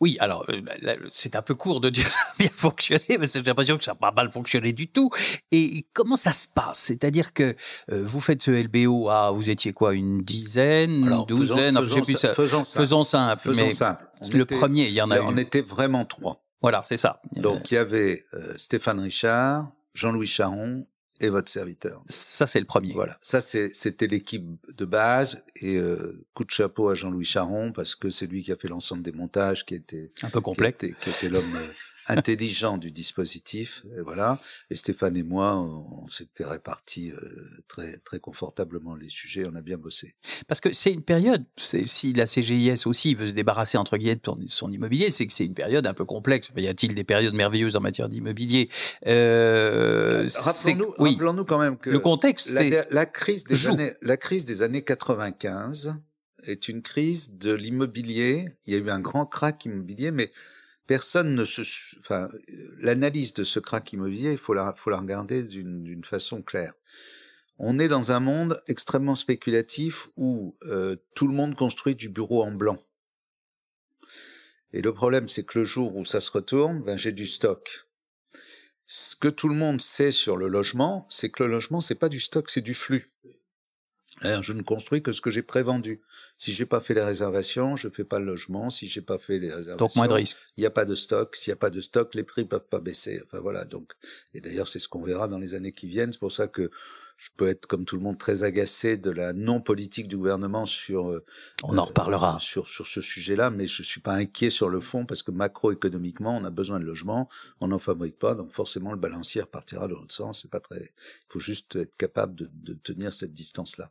Oui, alors euh, c'est un peu court de dire <laughs> ça a bien fonctionné, mais j'ai l'impression que ça n'a pas mal fonctionné du tout. Et comment ça se passe? C'est-à-dire que euh, vous faites ce LBO, ah, vous étiez quoi, une dizaine, une douzaine, faisons, faisons, ça, faisons, simple. Faisons simple. Faisons simple. le premier, il y en a. On était vraiment trois. Voilà, c'est ça. Donc il y avait euh, Stéphane Richard, Jean-Louis Charon et votre serviteur. Ça, c'est le premier. Voilà. Ça, c'était l'équipe de base. Et euh, coup de chapeau à Jean-Louis Charon, parce que c'est lui qui a fait l'ensemble des montages, qui était... Un peu complet. Qui était, l'homme euh, intelligent du dispositif. Et voilà. Et Stéphane et moi, on, s'était répartis euh, très très confortablement les sujets. On a bien bossé. Parce que c'est une période. Si la CGIS aussi veut se débarrasser entre guillemets de son immobilier, c'est que c'est une période un peu complexe. Y a-t-il des périodes merveilleuses en matière d'immobilier? Euh, Rappelons-nous, oui, quand même que le contexte, la, la crise des années, la crise des années 95 est une crise de l'immobilier. Il y a eu un grand crack immobilier, mais personne ne se, enfin, l'analyse de ce crack immobilier, il faut la, faut la regarder d'une façon claire. On est dans un monde extrêmement spéculatif où euh, tout le monde construit du bureau en blanc. Et le problème, c'est que le jour où ça se retourne, ben, j'ai du stock. Ce que tout le monde sait sur le logement, c'est que le logement, c'est pas du stock, c'est du flux je ne construis que ce que j'ai prévendu. Si j'ai pas fait les réservations, je fais pas le logement. Si j'ai pas fait les réservations, donc moins de risques. Il n'y a pas de stock. S'il n'y a pas de stock, les prix peuvent pas baisser. Enfin voilà. Donc, et d'ailleurs, c'est ce qu'on verra dans les années qui viennent. C'est pour ça que je peux être comme tout le monde très agacé de la non politique du gouvernement sur euh, on en reparlera. euh, sur sur ce sujet-là mais je suis pas inquiet sur le fond parce que macroéconomiquement on a besoin de logements on n'en fabrique pas donc forcément le balancier partira dans l'autre sens. C'est pas très il faut juste être capable de, de tenir cette distance là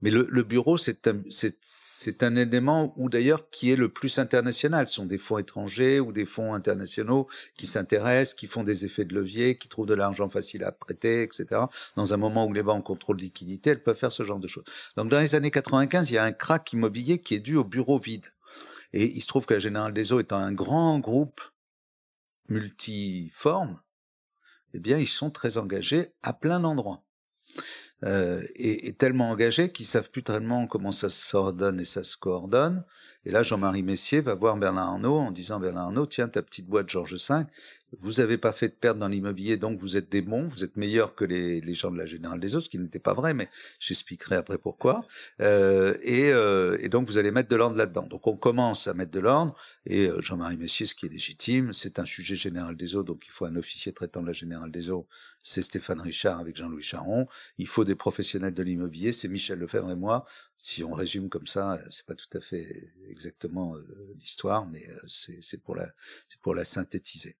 mais le, le bureau c'est un c'est c'est un élément où d'ailleurs qui est le plus international. Ce sont des fonds étrangers ou des fonds internationaux qui s'intéressent qui font des effets de levier qui trouvent de l'argent facile à prêter etc dans un moment où les en contrôle liquidité, elles peuvent faire ce genre de choses. Donc dans les années 95, il y a un crack immobilier qui est dû au bureau vide. Et il se trouve que la Générale des Eaux étant un grand groupe multiforme, eh bien, ils sont très engagés à plein d'endroits. Euh, et, tellement engagés qu'ils savent plus tellement comment ça s'ordonne et ça se coordonne. Et là, Jean-Marie Messier va voir Bernard Arnault en disant Bernard Arnault, tiens, ta petite boîte Georges V, vous n'avez pas fait de perte dans l'immobilier, donc vous êtes des bons, vous êtes meilleurs que les, gens de la Générale des Eaux, ce qui n'était pas vrai, mais j'expliquerai après pourquoi. Euh, et, euh, et, donc vous allez mettre de l'ordre là-dedans. Donc on commence à mettre de l'ordre, et euh, Jean-Marie Messier, ce qui est légitime, c'est un sujet Général des Eaux, donc il faut un officier traitant de la Générale des Eaux, c'est Stéphane Richard avec Jean-Louis Charon. Il faut des professionnels de l'immobilier, c'est Michel Lefebvre et moi. Si on résume comme ça, c'est pas tout à fait exactement euh, l'histoire, mais euh, c'est pour la synthétiser.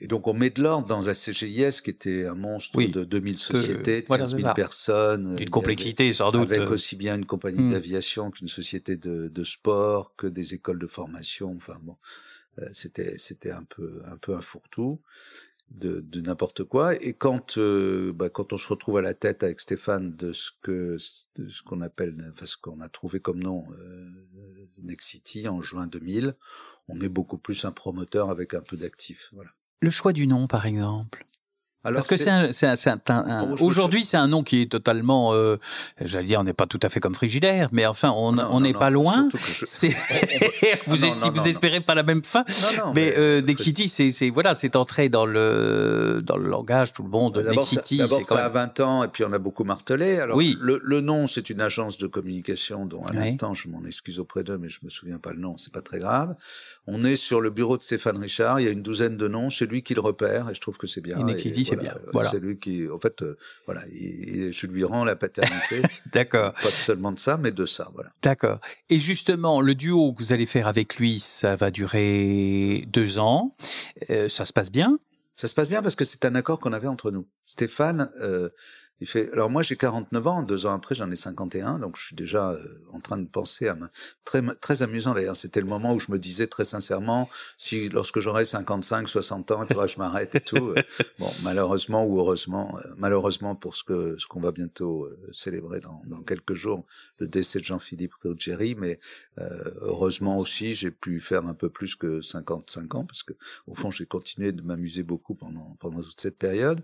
Et donc on met de l'ordre dans la CGIS qui était un monstre de 2000 sociétés, de 15 000 personnes. D'une complexité sans doute. Avec aussi bien une compagnie hmm. d'aviation qu'une société de, de, sport, que des écoles de formation. Enfin bon, euh, c'était c'était un peu un peu un fourre-tout de, de n'importe quoi. Et quand euh, bah, quand on se retrouve à la tête avec Stéphane de ce que de ce qu'on appelle, enfin ce qu'on a trouvé comme nom euh, Next City en juin 2000, on est beaucoup plus un promoteur avec un peu d'actifs. Voilà. Le choix du nom, par exemple parce que c'est un, un, un, aujourd'hui c'est un nom qui est totalement, euh, j'allais dire, on n'est pas tout à fait comme Frigidaire, mais enfin on on n'est pas loin. C'est vous, vous espérez pas la même fin, mais, euh, City, c'est c'est voilà, c'est entré dans le dans le langage tout le monde. D'abord, City, d'abord ça a 20 ans et puis on a beaucoup martelé. Alors oui. le, le nom, c'est une agence de communication dont à l'instant je m'en excuse auprès d'eux, mais je me souviens pas le nom, c'est pas très grave. On est sur le bureau de Stéphane Richard, il y a une douzaine de noms, c'est lui qui le repère et je trouve que c'est bien. Et c'est bien. Voilà. C'est lui qui, en fait, euh, voilà, il, je lui rends la paternité. <laughs> D'accord. Pas seulement de ça, mais de ça, voilà. D'accord. Et justement, le duo que vous allez faire avec lui, ça va durer deux ans. Euh, ça se passe bien? Ça se passe bien parce que c'est un accord qu'on avait entre nous. Stéphane, euh, il fait, alors moi j'ai 49 ans, deux ans après j'en ai 51, donc je suis déjà euh, en train de penser à ma, très très amusant d'ailleurs. C'était le moment où je me disais très sincèrement, si lorsque j'aurai 55, 60 ans, il faudra que je m'arrête et tout. Euh, <laughs> bon, malheureusement ou heureusement, euh, malheureusement pour ce que ce qu'on va bientôt célébrer dans, dans quelques jours, le décès de Jean-Philippe Ruggieri, mais heureusement aussi j'ai pu faire un peu plus que 55 ans parce que au fond j'ai continué de m'amuser beaucoup pendant pendant toute cette période.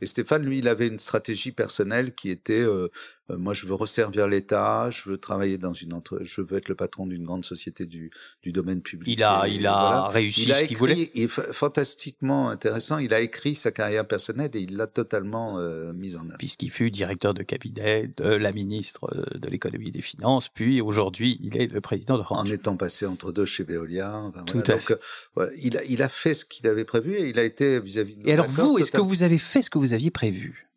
Et Stéphane, lui, il avait une stratégie personnel qui était euh, euh, moi je veux resservir l'État, je veux travailler dans une entre, je veux être le patron d'une grande société du, du domaine public. Il a il a réussi il a ce qu'il voulait. Il est fantastiquement intéressant. Il a écrit sa carrière personnelle et il l'a totalement euh, mise en œuvre. Puisqu'il fut directeur de cabinet de la ministre de l'économie et des finances, puis aujourd'hui il est le président de En étant passé entre deux chez Veolia. Tout à fait. il a il a fait ce qu'il avait prévu et il a été vis-à-vis de. Et alors vous, est-ce que vous avez fait ce que vous aviez prévu?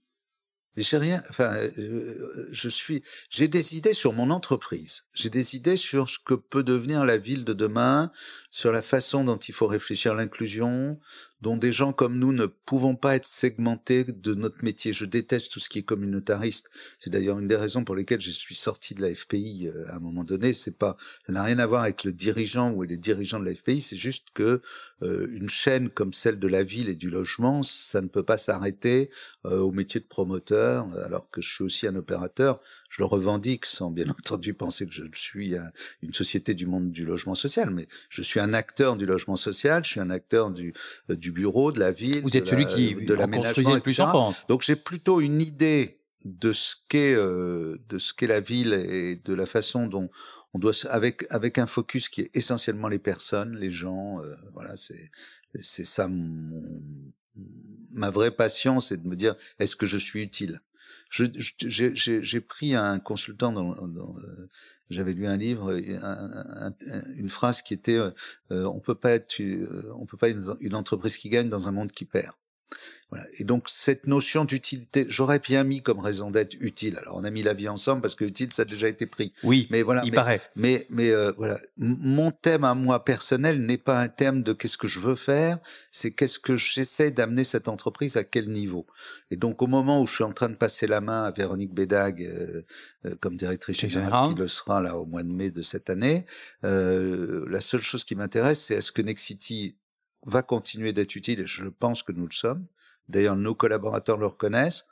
J'ai rien. Enfin, euh, je suis. J'ai des idées sur mon entreprise. J'ai des idées sur ce que peut devenir la ville de demain, sur la façon dont il faut réfléchir à l'inclusion, dont des gens comme nous ne pouvons pas être segmentés de notre métier. Je déteste tout ce qui est communautariste. C'est d'ailleurs une des raisons pour lesquelles je suis sorti de la FPI euh, à un moment donné. C'est pas, ça n'a rien à voir avec le dirigeant ou les dirigeants de la FPI. C'est juste que euh, une chaîne comme celle de la ville et du logement, ça ne peut pas s'arrêter euh, au métier de promoteur, alors que je suis aussi un opérateur je le revendique sans bien <laughs> entendu penser que je suis une société du monde du logement social, mais je suis un acteur du logement social, je suis un acteur du, euh, du bureau, de la ville. Vous êtes celui qui de l'aménagement, plus en France. Donc j'ai plutôt une idée de ce qu'est euh, de ce qu'est la ville et de la façon dont on doit avec avec un focus qui est essentiellement les personnes, les gens. Euh, voilà, c'est c'est ça mon, ma vraie passion, c'est de me dire est-ce que je suis utile? J'ai pris un consultant dans, dans euh, j'avais lu un livre, une phrase qui était euh, euh, on peut pas être, on peut pas être une entreprise qui gagne dans un monde qui perd. Voilà. Et donc cette notion d'utilité, j'aurais bien mis comme raison d'être utile. Alors on a mis la vie ensemble parce que utile ça a déjà été pris. Oui. Mais voilà. Il paraît. Mais mais euh, voilà, mon thème à moi personnel n'est pas un thème de qu'est-ce que je veux faire, c'est qu'est-ce que j'essaie d'amener cette entreprise à quel niveau. Et donc au moment où je suis en train de passer la main à Véronique Bédag euh, euh, comme directrice générale, qui le sera là au mois de mai de cette année, la seule chose qui m'intéresse, c'est est-ce que Nexity va continuer d'être utile et je pense que nous le sommes. D'ailleurs, nos collaborateurs le reconnaissent.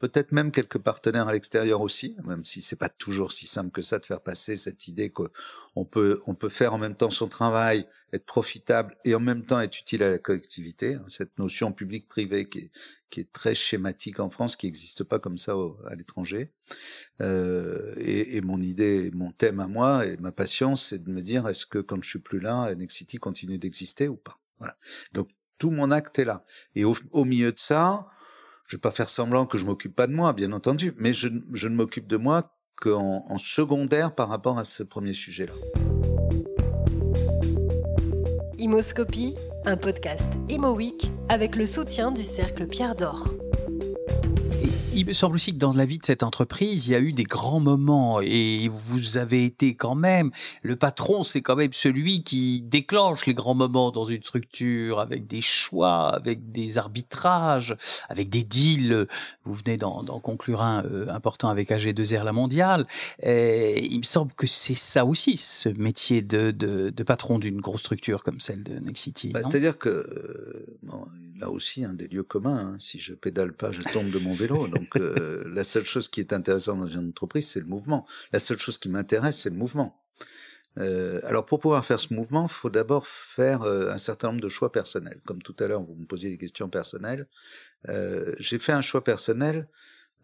Peut-être même quelques partenaires à l'extérieur aussi, même si c'est pas toujours si simple que ça de faire passer cette idée qu'on peut, on peut faire en même temps son travail, être profitable et en même temps être utile à la collectivité. Cette notion public-privé qui est, qui est très schématique en France, qui n'existe pas comme ça à l'étranger. Euh, et, et, mon idée, mon thème à moi et ma passion, c'est de me dire est-ce que quand je suis plus là, Nexity continue d'exister ou pas? Donc tout mon acte est là. Et au, milieu de ça, je vais pas faire semblant que je m'occupe pas de moi, bien entendu, mais je, ne m'occupe de moi qu'en en secondaire par rapport à ce premier sujet-là. Imoscopie, un podcast avec le soutien du Cercle Pierre d'Or il me semble aussi que dans la vie de cette entreprise, il y a eu des grands moments et vous avez été quand même, le patron, c'est quand même celui qui déclenche les grands moments dans une structure avec des choix, avec des arbitrages, avec des deals. Vous venez d'en conclure un euh, important avec AG2R La Mondiale. Et il me semble que c'est ça aussi, ce métier de, de, de patron d'une grosse structure comme celle de Nexity. Bah, C'est-à-dire que, euh, là aussi, un des lieux communs, hein, si je pédale pas, je tombe de mon vélo. Donc, euh, la seule chose qui est intéressante dans une entreprise, c'est le mouvement. La seule chose qui m'intéresse, c'est le mouvement. Euh, alors pour pouvoir faire ce mouvement, faut d'abord faire euh, un certain nombre de choix personnels. Comme tout à l'heure, vous me posiez des questions personnelles. J'ai fait un choix personnel.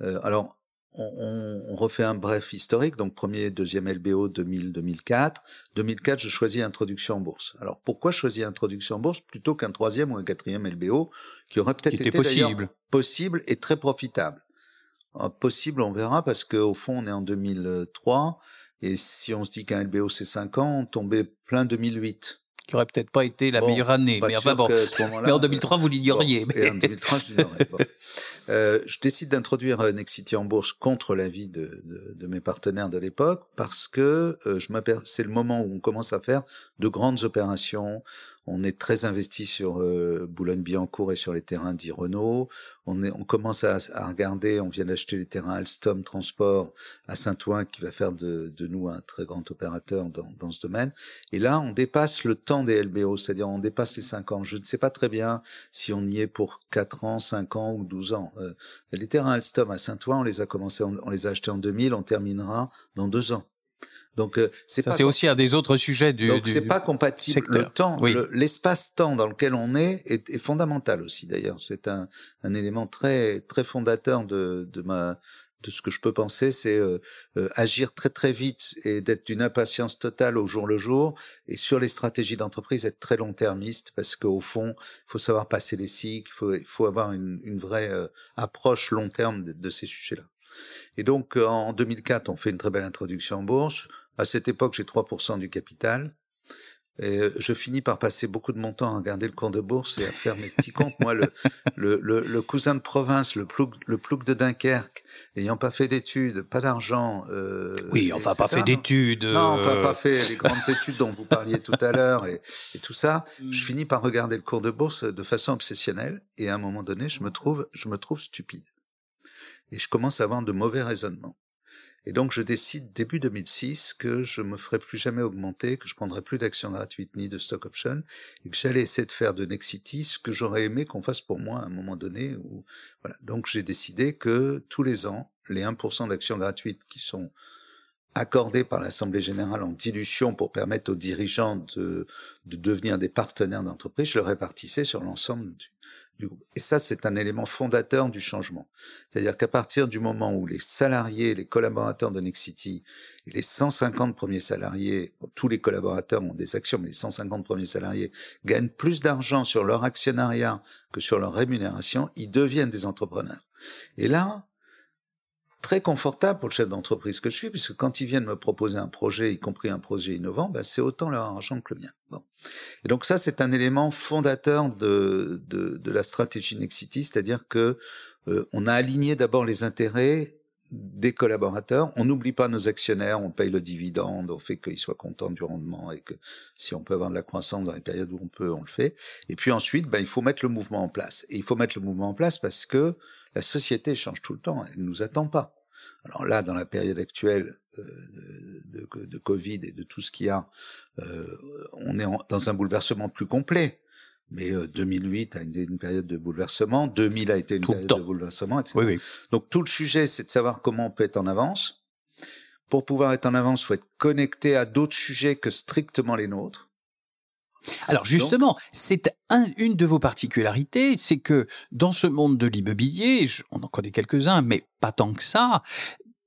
alors on, on, refait un bref historique, donc premier, deuxième LBO 2000-2004. 2004, je choisis introduction en bourse. Alors pourquoi choisir introduction en bourse plutôt qu'un troisième ou un quatrième LBO qui aurait peut-être été possible. possible et très profitable? Euh, Possible, on verra, parce qu'au fond, on est en 2003, et si on se dit qu'un LBO c'est 5 ans, on tombait plein 2008 qui aurait peut-être pas été la meilleure année. Mais enfin bon. Mais en 2003, vous l'ignoriez. mais... en 2003, je l'ignorais. <laughs> euh, je décide d'introduire euh, Nexity en bourse contre l'avis de, de, de, mes partenaires de l'époque parce que euh, je c'est le moment où on commence à faire de grandes opérations. On est très investi sur euh, Boulogne-Billancourt et sur les terrains dit Renault. On, est, on commence à, à regarder, on vient d'acheter les terrains Alstom Transport à Saint-Ouen qui va faire de, de, nous un très grand opérateur dans, dans, ce domaine. Et là, on dépasse le temps des LBO, c'est-à-dire on dépasse les 5 ans. Je ne sais pas très bien si on y est pour 4 ans, 5 ans ou 12 ans. Euh, les terrains Alstom à Saint-Ouen, on les a commencé, on, on les a achetés en 2000, on terminera dans 2 ans. Donc euh, c'est ça c'est aussi un des autres sujets du donc c'est pas compatible le temps l'espace-temps dans lequel on est, est fondamental aussi d'ailleurs c'est un, un élément très très fondateur de de ma de ce que je peux penser, c'est euh, euh, agir très très vite et d'être d'une impatience totale au jour le jour. Et sur les stratégies d'entreprise, être très long-termiste parce qu'au fond, il faut savoir passer les cycles, il faut, faut avoir une, une vraie approche long terme de, de ces sujets-là. Et donc en 2004, on fait une très belle introduction en bourse. À cette époque, j'ai 3% du capital. Et je finis par passer beaucoup de mon temps à regarder le cours de bourse et à faire mes petits comptes. Moi, le, le, le, cousin de province, le plouc, le plouc de Dunkerque, ayant pas fait d'études, pas d'argent. Euh, oui, enfin pas fait d'études. Non, enfin pas fait les grandes études dont vous parliez tout à l'heure et, et, tout ça. Hmm. Je finis par regarder le cours de bourse de façon obsessionnelle et à un moment donné, je me trouve, je me trouve stupide. Et je commence à avoir de mauvais raisonnements. Et donc je décide début 2006 que je me ferai plus jamais augmenter, que je prendrai plus d'actions gratuites ni de stock option, et que j'allais essayer de faire de Nexity ce que j'aurais aimé qu'on fasse pour moi à un moment donné. Où, voilà. Donc j'ai décidé que tous les ans, les 1% d'actions gratuites qui sont accordées par l'Assemblée générale en dilution pour permettre aux dirigeants de, de devenir des partenaires d'entreprise, je le répartissais sur l'ensemble du, et ça, c'est un élément fondateur du changement. C'est-à-dire qu'à partir du moment où les salariés, les collaborateurs de Nexity les 150 premiers salariés, tous les collaborateurs ont des actions, mais les 150 premiers salariés gagnent plus d'argent sur leur actionnariat que sur leur rémunération, ils deviennent des entrepreneurs. Et là, très confortable pour le chef d'entreprise que je suis, puisque quand ils viennent me proposer un projet, y compris un projet innovant, ben c'est autant leur argent que le mien. Bon. Et donc ça, c'est un élément fondateur de, de, de la stratégie Nexity, c'est-à-dire que euh, on a aligné d'abord les intérêts des collaborateurs. On n'oublie pas nos actionnaires, on paye le dividende, on fait qu'ils soient contents du rendement et que si on peut avoir de la croissance dans les périodes où on peut, on le fait. Et puis ensuite, ben, il faut mettre le mouvement en place. Et il faut mettre le mouvement en place parce que la société change tout le temps, elle ne nous attend pas. Alors là, dans la période actuelle euh, de, Covid et de tout ce qu'il y a, euh, on est dans un bouleversement plus complet. Mais 2008 euh, a été une période de bouleversement, 2000 a été une période de bouleversement, etc. Oui, oui. Donc tout le sujet, c'est de savoir comment on peut être en avance. Pour pouvoir être en avance, il faut être connecté à d'autres sujets que strictement les nôtres. Alors justement, c'est une de vos particularités, c'est que dans ce monde de l'immobilier, on en connaît quelques-uns, mais pas tant que ça,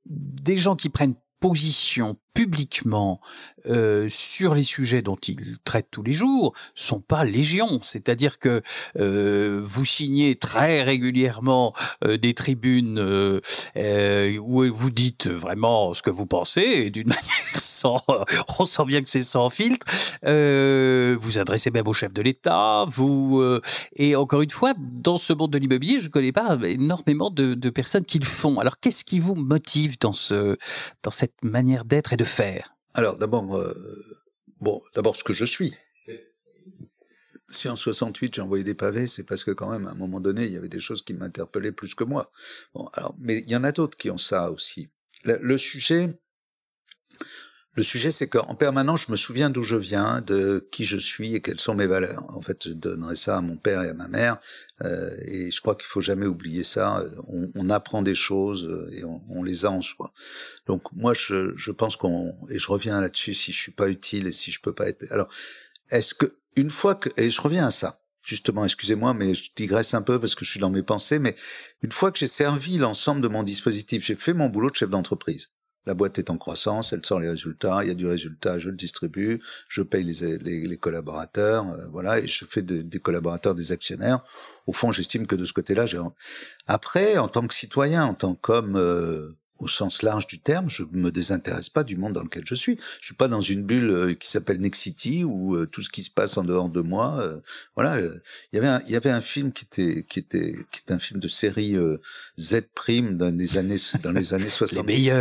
des gens qui prennent position publiquement euh, sur les sujets dont ils traitent tous les jours sont pas légion. C'est-à-dire que euh, vous signez très régulièrement euh, des tribunes où vous dites vraiment ce que vous pensez d'une <laughs> manière sans, on sent bien que c'est sans filtre. vous adressez même au chef de l'État. Vous et encore une fois, dans ce monde de l'immobilier, je connais pas énormément de, de personnes qui le font. Alors qu'est-ce qui vous motive dans ce dans cette manière d'être et de faire Alors d'abord, euh, d'abord ce que je suis. Si en 68 j'ai envoyé des pavés, c'est parce que quand même à un moment donné il y avait des choses qui m'interpellaient plus que moi. Bon, alors, mais il y en a d'autres qui ont ça aussi. le sujet, le sujet, c'est qu'en permanence, je me souviens d'où je viens, de qui je suis et quelles sont mes valeurs. En fait, je donnerai ça à mon père et à ma mère, euh, et je crois qu'il faut jamais oublier ça. On, on apprend des choses euh, et on, on, les a en soi. Donc moi, je, je pense qu'on et je reviens là-dessus si je suis pas utile et si je peux pas être. Alors, est-ce que une fois que et je reviens à ça. Justement, excusez-moi, mais je digresse un peu parce que je suis dans mes pensées, mais une fois que j'ai servi l'ensemble de mon dispositif, j'ai fait mon boulot de chef d'entreprise. La boîte est en croissance, elle sort les résultats, il y a du résultat, je le distribue, je paye les, les, collaborateurs, euh, voilà, et je fais des collaborateurs des actionnaires. Au fond, j'estime que de ce côté-là, j'ai. Après, en tant que citoyen, en tant qu'homme euh, au sens large du terme, je me désintéresse pas du monde dans lequel je suis. Je suis pas dans une bulle euh, qui s'appelle Nexity où euh, tout ce qui se passe en dehors de moi. Euh, voilà, il y avait un, il y avait un film qui était qui était qui est un film de série Z prime dans les années dans les années <laughs> 70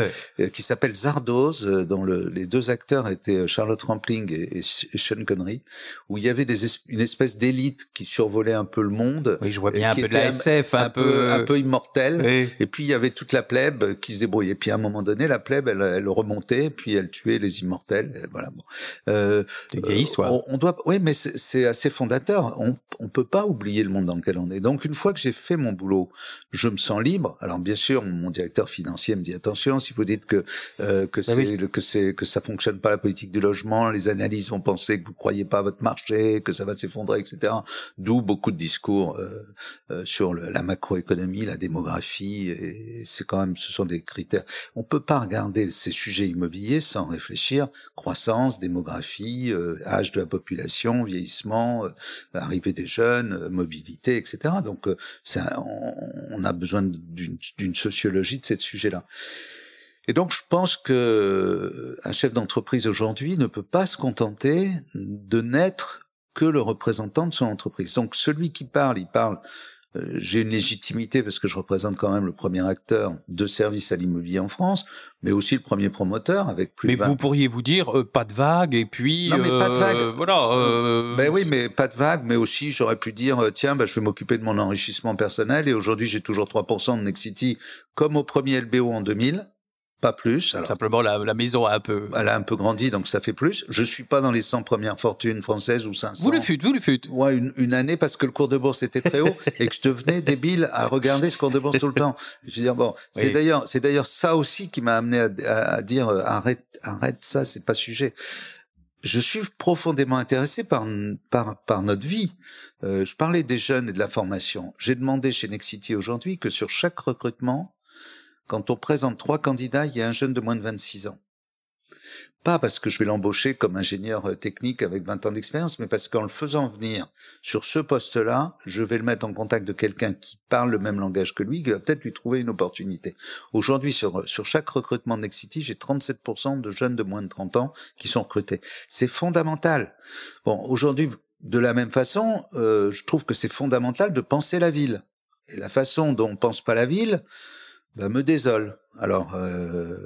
qui s'appelle Zardoz dont le, les deux acteurs étaient Charlotte Rampling et, et Sean Connery où il y avait des une espèce d'élite qui survolait un peu le monde. Oui, je vois bien un peu de la SF, un, peu un peu immortel. Et puis il y avait toute la plèbe qui et puis à un moment donné, la plèbe, elle, elle remontait, puis elle tuait les immortels. voilà. Bon. Euh, vieille histoire. On, doit, oui, mais c'est assez fondateur. On, on peut pas oublier le monde dans lequel on est. Donc une fois que j'ai fait mon boulot, je me sens libre. Alors bien sûr, mon directeur financier me dit attention, si vous dites que euh, que c'est que c'est que ça fonctionne pas la politique du logement, les analyses vont penser que vous croyez pas à votre marché, que ça va s'effondrer, etc. D'où beaucoup de discours euh, euh, sur la macroéconomie, la démographie. Et c'est quand même, ce sont des on peut pas regarder ces sujets immobiliers sans réfléchir croissance, démographie, euh, âge de la population, vieillissement, euh, arrivée des jeunes, euh, mobilité, etc. Donc, on, a besoin d'une sociologie de ces sujets-là. Et donc, je pense que un chef d'entreprise aujourd'hui ne peut pas se contenter de n'être que le représentant de son entreprise. Donc, celui qui parle, il parle j'ai une légitimité parce que je représente quand même le premier acteur de service à l'immobilier en France, mais aussi le premier promoteur avec plus. Mais vous pourriez vous dire euh, pas de vague et puis. Non mais pas de vague. Euh, voilà. Ben oui, mais pas de vague, mais aussi j'aurais pu dire tiens, ben, je vais m'occuper de mon enrichissement personnel et aujourd'hui j'ai toujours 3% de Nexity comme au premier LBO en 2000 pas plus. Alors, Simplement, la, la, maison a un peu... Elle a un peu grandi, donc ça fait plus. Je suis pas dans les 100 premières fortunes françaises ou 500. Vous le fûtes, vous le fûtes. Ouais, une, une année parce que le cours de bourse était très haut et que je devenais débile à regarder ce cours de bourse tout le temps. Je veux dire, bon, c'est d'ailleurs, c'est d'ailleurs ça aussi qui m'a amené à, à, dire, euh, arrête, arrête ça, c'est pas sujet je suis profondément intéressé par par, par notre vie. Euh, je parlais des jeunes et de la formation. J'ai demandé chez Nexity aujourd'hui que sur chaque recrutement, quand on présente trois candidats, il y a un jeune de moins de 26 ans. Pas parce que je vais l'embaucher comme ingénieur euh, technique avec 20 ans d'expérience, mais parce qu'en le faisant venir sur ce poste-là, je vais le mettre en contact de quelqu'un qui parle le même langage que lui, qui va peut-être lui trouver une opportunité. Aujourd'hui, sur, sur chaque recrutement de Nexity, j'ai 37% de jeunes de moins de 30 ans qui sont recrutés. C'est fondamental. Bon, aujourd'hui, de la même façon, euh, je trouve que c'est fondamental de penser la ville. Et la façon dont on pense pas la ville, bah, me désole. Alors euh,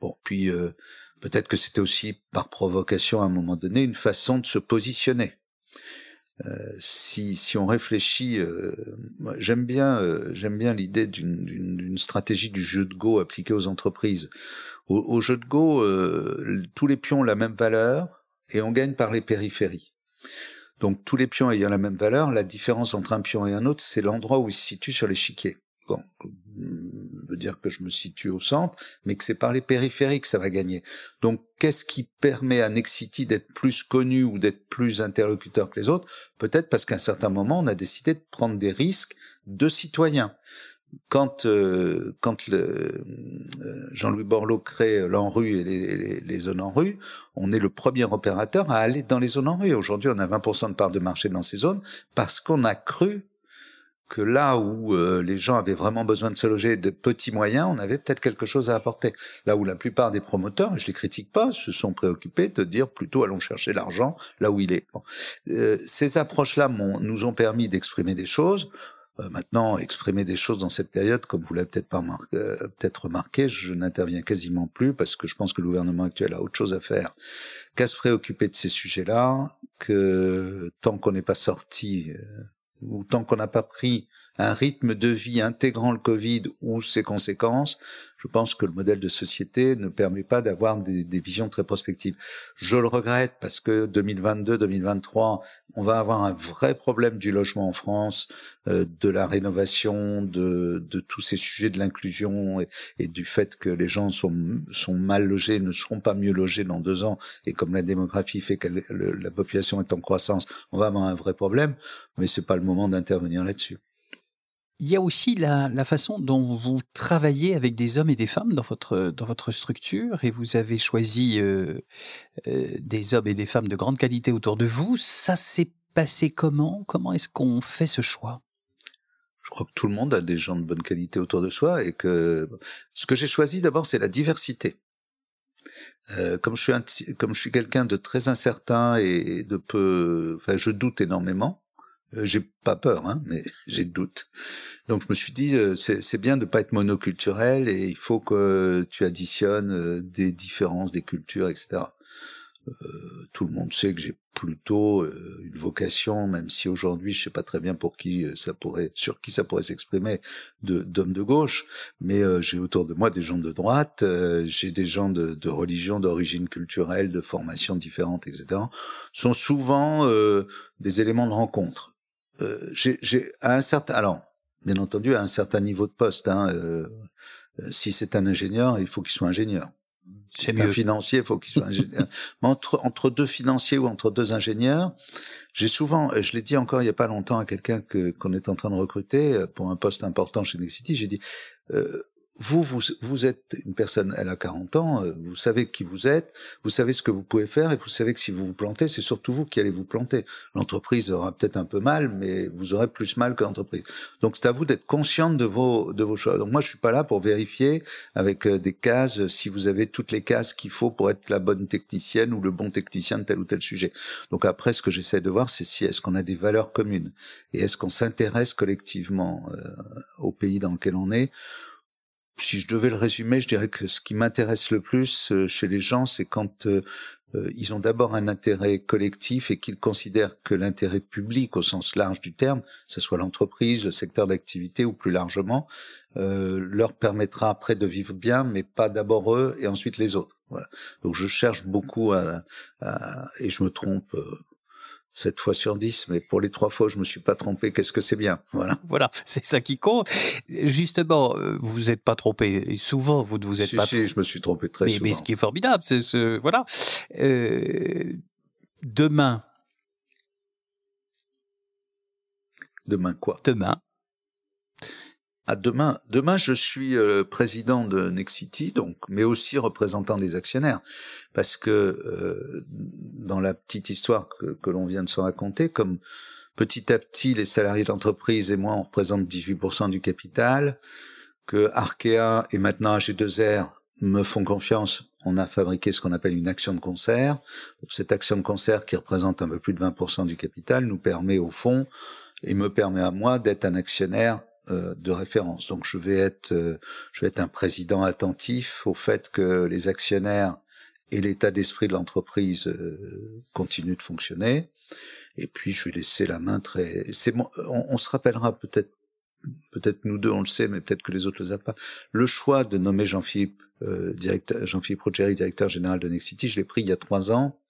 bon, puis euh, peut-être que c'était aussi par provocation à un moment donné une façon de se positionner. Euh, si, si on réfléchit, j'aime bien j'aime bien l'idée d'une stratégie du jeu de go appliqué aux entreprises. Au, jeu de go, tous les pions ont la même valeur et on gagne par les périphéries. Donc tous les pions ayant la même valeur, la différence entre un pion et un autre, c'est l'endroit où il se situe sur l'échiquier. Bon, veut dire que je me situe au centre, mais que c'est par les périphériques que ça va gagner. Donc, qu'est-ce qui permet à Nexity d'être plus connu ou d'être plus interlocuteur que les autres? Peut-être parce qu'à un certain moment, on a décidé de prendre des risques de citoyens. Quand euh, quand euh, Jean-Louis Borloo crée l'ANRU et les, les, zones en rue, on est le premier opérateur à aller dans les zones en rue. Aujourd'hui, on a 20% de part de marché dans ces zones parce qu'on a cru que là où euh, les gens avaient vraiment besoin de se loger de petits moyens, on avait peut-être quelque chose à apporter. Là où la plupart des promoteurs, je les critique pas, se sont préoccupés de dire plutôt allons chercher l'argent là où il est. Euh, ces approches-là nous ont permis d'exprimer des choses. Euh, maintenant, exprimer des choses dans cette période, comme vous l'avez peut-être pas peut-être remarqué, je n'interviens quasiment plus parce que je pense que le gouvernement actuel a autre chose à faire qu'à se préoccuper de ces sujets-là, que tant qu'on n'est pas sorti ou tant qu'on n'a pas pris un rythme de vie intégrant le Covid ou ses conséquences, je pense que le modèle de société ne permet pas d'avoir des, des, visions très prospectives. Je le regrette parce que 2022-2023, on va avoir un vrai problème du logement en France, euh, de la rénovation, de, de, tous ces sujets de l'inclusion et, et, du fait que les gens sont, sont mal logés, ne seront pas mieux logés dans deux ans. Et comme la démographie fait que la population est en croissance, on va avoir un vrai problème. Mais c'est pas le moment d'intervenir là-dessus. Il y a aussi la, la, façon dont vous travaillez avec des hommes et des femmes dans votre, dans votre structure et vous avez choisi euh, euh, des hommes et des femmes de grande qualité autour de vous. Ça s'est passé comment? Comment est-ce qu'on fait ce choix? Je crois que tout le monde a des gens de bonne qualité autour de soi et que ce que j'ai choisi d'abord c'est la diversité. Euh, comme je suis un, comme je suis quelqu'un de très incertain et de peu, enfin je doute énormément. Euh, j'ai pas peur, hein, mais <laughs> j'ai de doutes. Donc je me suis dit, euh, c'est bien de pas être monoculturel et il faut que tu additionnes euh, des différences, des cultures, etc. tout le monde sait que j'ai plutôt une vocation, même si aujourd'hui je sais pas très bien pour qui ça pourrait, sur qui ça pourrait s'exprimer, de d'hommes de gauche. Mais j'ai autour de moi des gens de droite, j'ai des gens de, de religion, d'origine culturelle, de formation différentes, etc. sont souvent des éléments de rencontre. Euh, j'ai à un certain, alors bien entendu à un certain niveau de poste. Hein, euh, euh, si c'est un ingénieur, il faut qu'il soit ingénieur. Si c'est un financier, il faut qu'il soit <laughs> ingénieur. Mais entre, entre deux financiers ou entre deux ingénieurs, j'ai souvent, je l'ai dit encore il y a pas longtemps à quelqu'un que qu'on est en train de recruter pour un poste important chez Nexity, j'ai dit, euh, vous, vous, vous êtes une personne, elle a 40 ans, euh, vous savez qui vous êtes, vous savez ce que vous pouvez faire et vous savez que si vous vous plantez, c'est surtout vous qui allez vous planter. L'entreprise aura peut-être un peu mal, mais vous aurez plus mal que l'entreprise. Donc c'est à vous d'être consciente de vos, de vos choix. Donc moi, je suis pas là pour vérifier avec euh, des cases si vous avez toutes les cases qu'il faut pour être la bonne technicienne ou le bon technicien de tel ou tel sujet. Donc après, ce que j'essaie de voir, c'est si est-ce qu'on a des valeurs communes et est-ce qu'on s'intéresse collectivement euh, au pays dans lequel on est si je devais le résumer, je dirais que ce qui m'intéresse le plus euh, chez les gens, c'est quand euh, euh, ils ont d'abord un intérêt collectif et qu'ils considèrent que l'intérêt public au sens large du terme, que ce soit l'entreprise, le secteur d'activité ou plus largement, leur permettra après de vivre bien, mais pas d'abord eux et ensuite les autres. Voilà. Donc je cherche beaucoup à, à et je me trompe 7 fois sur 10, mais pour les trois fois où je me suis pas trompé, qu'est-ce que c'est bien? Voilà. Voilà, <laughs> c'est ça qui compte. Justement, euh, vous n'êtes pas trompé. Et souvent, vous ne vous êtes si, pas si, je me suis trompé très mais, souvent. Mais ce qui est formidable, c'est ce, voilà. Euh, demain. Demain quoi? Demain, demain. Demain, je suis euh, président de Nexity, donc, mais aussi représentant des actionnaires, parce que euh, dans la petite histoire que, que l'on vient de se raconter, comme petit à petit les salariés de l'entreprise et moi on représente 18% du capital, que Arkea et maintenant AG2R me font confiance, on a fabriqué ce qu'on appelle une action de concert. cette action de concert qui représente un peu plus de 20% du capital nous permet au fond et me permet à moi d'être un actionnaire euh, de référence. Donc je vais être euh, je vais être un président attentif au fait que les actionnaires et l'état d'esprit de l'entreprise euh, continuent de fonctionner. Et puis je vais laisser la main très. C'est on, on, se rappellera peut-être. Peut-être nous deux on le sait, mais peut-être que les autres le savent pas. Le choix de nommer Jean-Philippe directeur, Jean-Philippe Rogeri, directeur général de Nexity, je l'ai pris il y a trois ans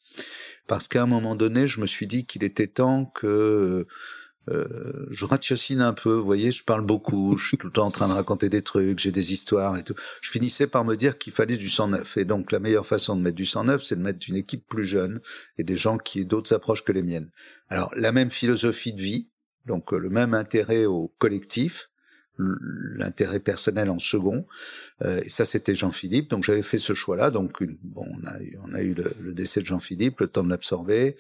parce qu'à un moment donné, je me suis dit qu'il était temps que euh, je ratiocine un peu, vous voyez, je parle beaucoup, je suis tout le temps en train de raconter des trucs, j'ai des histoires et tout. Je finissais par me dire qu'il fallait du sang neuf. Et donc la meilleure façon de mettre du sang neuf, c'est de mettre une équipe plus jeune et des gens qui aient d'autres approches que les miennes. Alors la même philosophie de vie, donc euh, le même intérêt au collectif, l'intérêt personnel en second. Euh, et ça, c'était Jean-Philippe. Donc j'avais fait ce choix-là. Donc bon, on a on a eu le, décès de Jean-Philippe, le temps de l'absorber,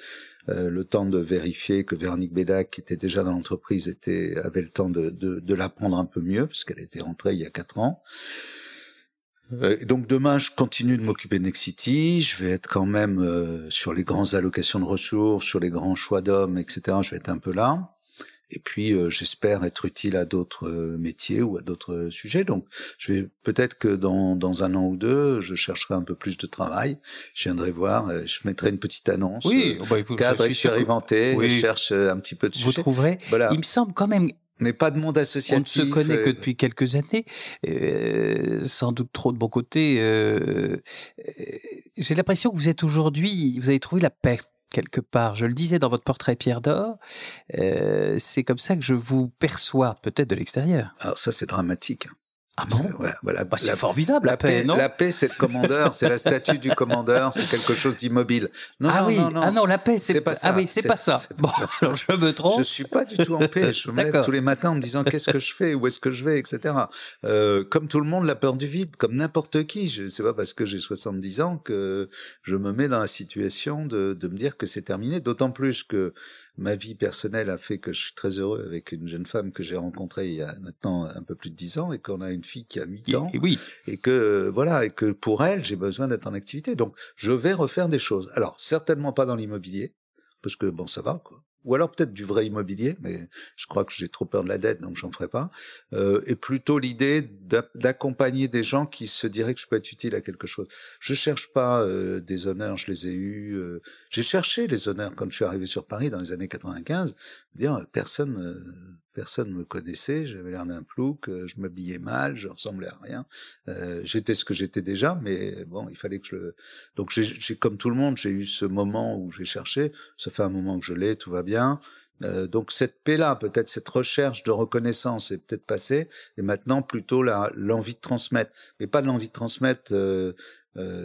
euh, le temps de vérifier que Véronique Bédac, qui était déjà dans l'entreprise, était avait le temps de, l'apprendre un peu mieux, puisqu'elle était rentrée il y a quatre ans. Euh, donc demain, je continue de m'occuper de Nexity. Je vais être quand même euh, sur les grandes allocations de ressources, sur les grands choix d'hommes, etc. Je vais être un peu là. Et puis, euh, j'espère être utile à d'autres euh, métiers ou à d'autres sujets. Donc, je vais peut-être que dans, dans un an ou deux, je chercherai un peu plus de travail. Je viendrai voir, euh, je mettrai une petite annonce. Oui, bah, cadre expérimenté, je cherche un petit peu de Vous trouverez. Voilà. Il me semble quand même mais pas de monde associatif. On ne se connaît que depuis quelques années, euh, sans doute trop de bon côté. Euh, J'ai l'impression que vous êtes aujourd'hui, vous avez trouvé la paix quelque part. Je le disais dans votre portrait Pierre d'Or, euh, c'est comme ça que je vous perçois, peut-être de l'extérieur. Alors ça, c'est dramatique. Ah bon ouais, voilà, bah, C'est formidable, la, paix, non La paix, c'est le commandeur, c'est la statue du commandeur, c'est quelque chose d'immobile. Non, ah non, oui, non, non. ah non, la paix, c'est pas ça. Ah oui, c'est pas ça. bon, alors je me trompe. Je suis pas du tout en paix. Je me lève tous les matins en me disant qu'est-ce que je fais, où est-ce que je vais, etc. Euh, comme tout le monde, la peur du vide, comme n'importe qui. Je sais pas parce que j'ai 70 ans que je me mets dans la situation de, de me dire que c'est terminé. D'autant plus que ma vie personnelle a fait que je suis très heureux avec une jeune femme que j'ai rencontrée il y a maintenant un peu plus de dix ans et qu'on a une fille qui a huit ans. Et, oui. Et que, voilà, et que pour elle, j'ai besoin d'être en activité. Donc, je vais refaire des choses. Alors, certainement pas dans l'immobilier, parce que bon, ça va, quoi ou alors peut-être du vrai immobilier, mais je crois que j'ai trop peur de la dette, donc j'en ferai pas. Euh, et plutôt l'idée d'accompagner des gens qui se diraient que je peux être utile à quelque chose. Je cherche pas euh, des honneurs, je les ai eus. Euh, j'ai cherché les honneurs quand je suis arrivé sur Paris dans les années 95. Dire personne euh, personne me connaissait, j'avais l'air d'un plouc, euh, je m'habillais mal, je ressemblais à rien. Euh, j'étais ce que j'étais déjà, mais bon, il fallait que je le. Donc j'ai, comme tout le monde, j'ai eu ce moment où j'ai cherché. Ça fait un moment que je l'ai, tout va bien. Euh, donc cette paix-là, peut-être cette recherche de reconnaissance est peut-être passée, et maintenant plutôt l'envie de transmettre, mais pas de l'envie de transmettre euh,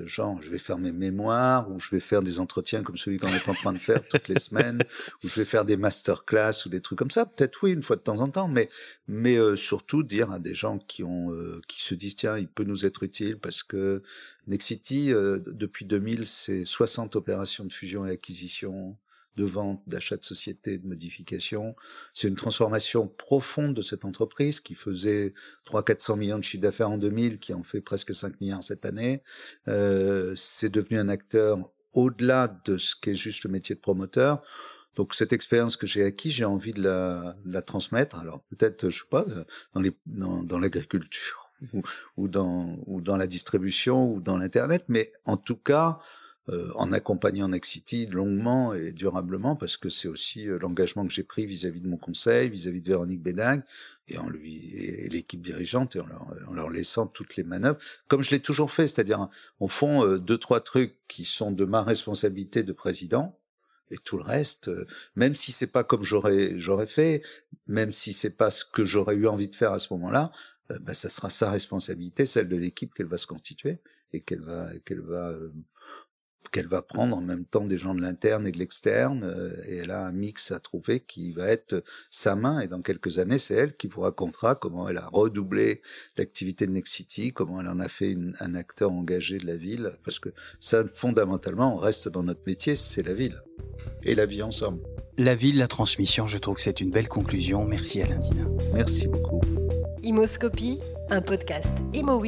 genre je vais faire mes mémoires ou je vais faire des entretiens comme celui qu'on est en train de faire toutes les semaines <laughs> ou je vais faire des masterclass ou des trucs comme ça. Peut-être oui une fois de temps en temps mais mais euh, surtout dire à des gens qui ont euh, qui se disent tiens il peut nous être utile parce que Nexity depuis 2000 c'est 60 opérations de fusion et acquisition de vente, d'achat de société, de modification. C'est une transformation profonde de cette entreprise qui faisait 300-400 millions de chiffre d'affaires en 2000, qui en fait presque 5 milliards cette année. Euh, c'est devenu un acteur au-delà de ce qu'est juste le métier de promoteur. Donc cette expérience que j'ai acquise, j'ai envie de la, de la, transmettre. Alors peut-être, je sais pas, dans les dans, dans l'agriculture <laughs> ou, ou, dans ou dans la distribution ou dans l'internet, mais en tout cas euh, en accompagnant Nexity longuement et durablement, parce que c'est aussi euh, l'engagement que j'ai pris vis-à-vis de mon conseil, vis-à-vis de Véronique Bédag, et en lui et, l'équipe dirigeante, et en leur, en leur, laissant toutes les manœuvres, comme je l'ai toujours fait, c'est-à-dire au fond euh, deux trois trucs qui sont de ma responsabilité de président, et tout le reste, même si c'est pas comme j'aurais j'aurais fait, même si c'est pas ce que j'aurais eu envie de faire à ce moment-là, bah, ça sera sa responsabilité, celle de l'équipe qu'elle va se constituer et qu'elle va qu'elle va qu'elle va prendre en même temps des gens de l'interne et de l'externe, euh, et elle a un mix à trouver qui va être sa main, et dans quelques années, c'est elle qui vous racontera comment elle a redoublé l'activité de Nexity, comment elle en a fait un acteur engagé de la ville, parce que ça, fondamentalement, on reste dans notre métier, c'est la ville, et la vie ensemble. La ville, la transmission, je trouve que c'est une belle conclusion. Merci Alain Dina. Merci beaucoup. Imoscopie, un podcast Imo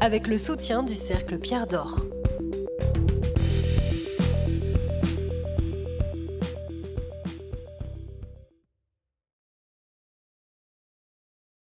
avec le soutien du Cercle Pierre d'Or.